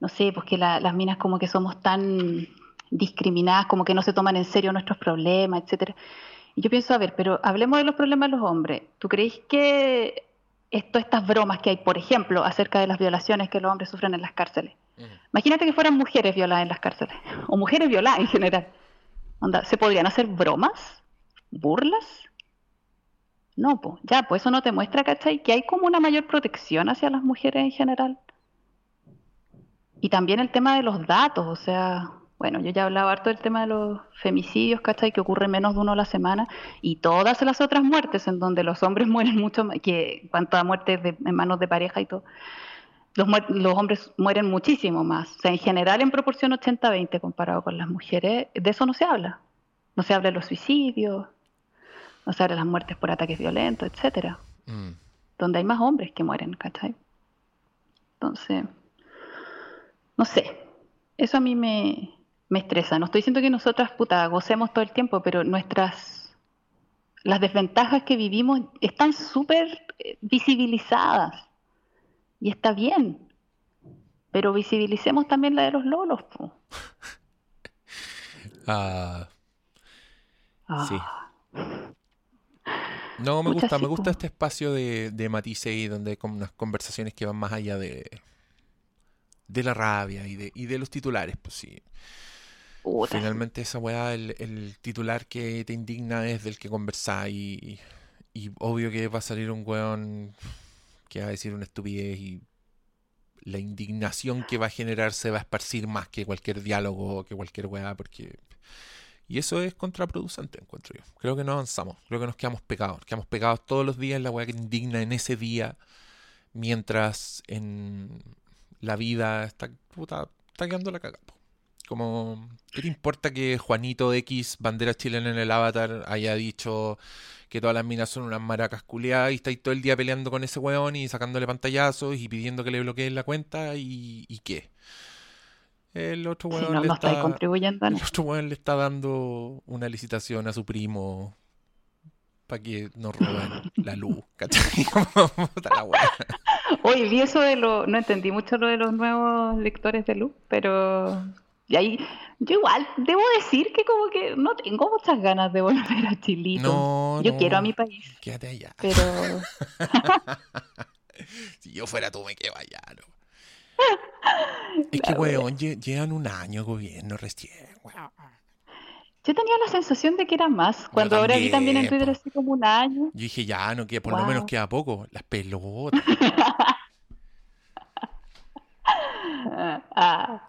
no sé, pues que la- las minas como que somos tan discriminadas, como que no se toman en serio nuestros problemas, etcétera. Y yo pienso, a ver, pero hablemos de los problemas de los hombres. ¿Tú crees que esto, estas bromas que hay, por ejemplo, acerca de las violaciones que los hombres sufren en las cárceles? Mm. Imagínate que fueran mujeres violadas en las cárceles, <laughs> o mujeres violadas en general. Onda, ¿Se podrían hacer bromas? ¿Burlas? No, pues ya, pues eso no te muestra, ¿cachai? Que hay como una mayor protección hacia las mujeres en general. Y también el tema de los datos, o sea, bueno, yo ya hablaba harto del tema de los femicidios, ¿cachai? Que ocurre menos de uno a la semana, y todas las otras muertes en donde los hombres <laughs> mueren mucho más, que en cuanto a muertes de- en manos de pareja y todo, los hombres mueren muchísimo más. O sea, en general en proporción 80-20 comparado con las mujeres, de eso no se habla. No se habla de los suicidios, no se habla de las muertes por ataques violentos, etcétera, Mm. donde hay más hombres que mueren, ¿cachai? Entonces, no sé, eso a mí me, me estresa. No estoy diciendo que nosotras, puta, gocemos todo el tiempo, pero nuestras, las desventajas que vivimos están súper eh, visibilizadas. Y está bien. Pero visibilicemos también la de los lolos. <laughs> Ah, Ah, Sí. no, me gusta, sí, me gusta este espacio de, de matices y donde hay como unas conversaciones que van más allá de, de la rabia y de, y de los titulares, pues sí. Finalmente esa weá, el, el titular que te indigna es del que conversás y, y obvio que va a salir un weón que va a decir una estupidez y la indignación que va a generar se va a esparcir más que cualquier diálogo, que cualquier weá, porque... Y eso es contraproducente, encuentro yo. Creo que no avanzamos, creo que nos quedamos pegados, quedamos pegados todos los días en la weá que indigna en ese día, mientras en la vida está, puta, está quedando la cagada. Como, ¿qué te importa que Juanito X, bandera chilena en el avatar, haya dicho que todas las minas son unas maracas culiadas y estáis todo el día peleando con ese weón y sacándole pantallazos y pidiendo que le bloqueen la cuenta y, y qué? El otro weón no, le no está, contribuyendo el otro weón le está dando una licitación a su primo para que nos roben la luz, ¿cachai? <laughs> La. Oye, vi eso de lo, no entendí mucho lo de los nuevos lectores de luz, pero y ahí, yo igual debo decir que como que no tengo muchas ganas de volver a Chilito. No, Yo no. quiero a mi país, Quédate allá. pero <laughs> Si yo fuera tú, me quedo allá, ¿no? <laughs> Es que, weón, lle- llevan un año gobierno recién, weón. yo tenía la sensación de que era más. Cuando ahora vi también en Twitter así como un año. Yo dije, ya, no, que por lo menos queda poco. Las pelotas. <laughs> Ah,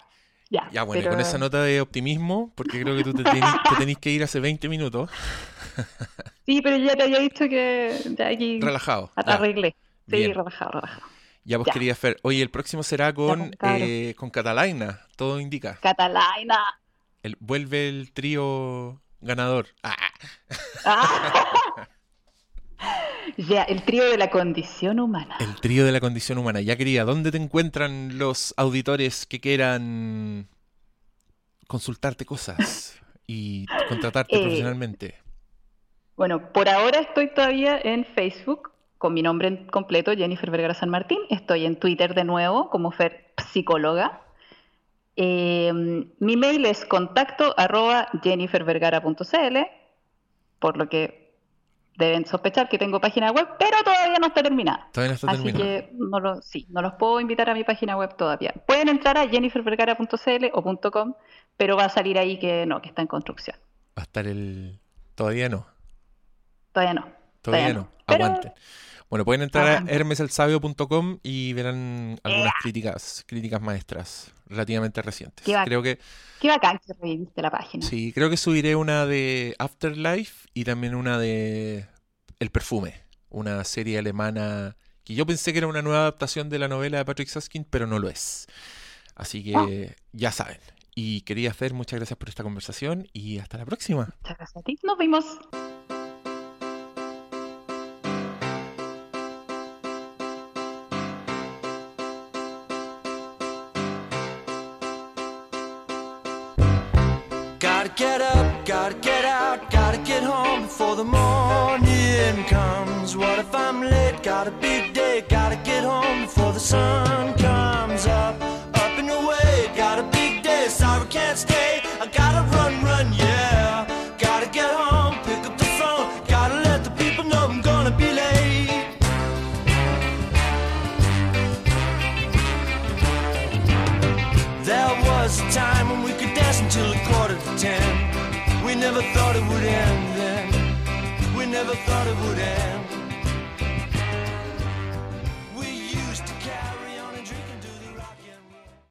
ya, Ya, bueno, y con esa nota de optimismo, porque creo que tú te tenés, te tenés que ir hace 20 minutos, <laughs> sí, pero ya te había dicho que ya aquí relajado. Ya, arreglé. Sí, bien. relajado, relajado. ya vos Ya. querías Fer. Oye, el próximo será con, pues, eh, con Catalina, todo indica. Catalina. El, vuelve el trío ganador. Ah. Ah. <laughs> <laughs> ya, el trío de la condición humana. El trío de la condición humana. Ya quería, ¿dónde te encuentran los auditores que quieran consultarte cosas y contratarte Eh, profesionalmente? Bueno, por ahora estoy todavía en Facebook con mi nombre en completo, Jennifer Vergara San Martín. Estoy en Twitter de nuevo como Fer Psicóloga. Eh, mi mail es contacto arroba jennifervergara.cl, por lo que deben sospechar que tengo página web, pero todavía no está terminada. Todavía no está Así terminado. que no, lo, sí, no los puedo invitar a mi página web todavía. Pueden entrar a jennifervergara.cl o .com, pero va a salir ahí que no, que está en construcción. Va a estar el... Todavía no. Todavía no. Todavía no. Pero- Aguanten. Bueno, pueden entrar a Aguanten. hermeselsabio.com y verán algunas críticas, críticas maestras relativamente recientes. Qué. Creo que Qué bacán que reviviste la página. sí, creo que subiré una de Afterlife y también una de El perfume, una serie alemana que yo pensé que era una nueva adaptación de la novela de Patrick Susskind, pero no lo es. Así que ya saben. Y quería hacer muchas gracias por esta conversación y hasta la próxima. Muchas gracias a ti. Nos vimos. Get up, gotta get out, gotta get home before the morning comes. What if I'm late? Got a big day, gotta get home before the sun comes thought it would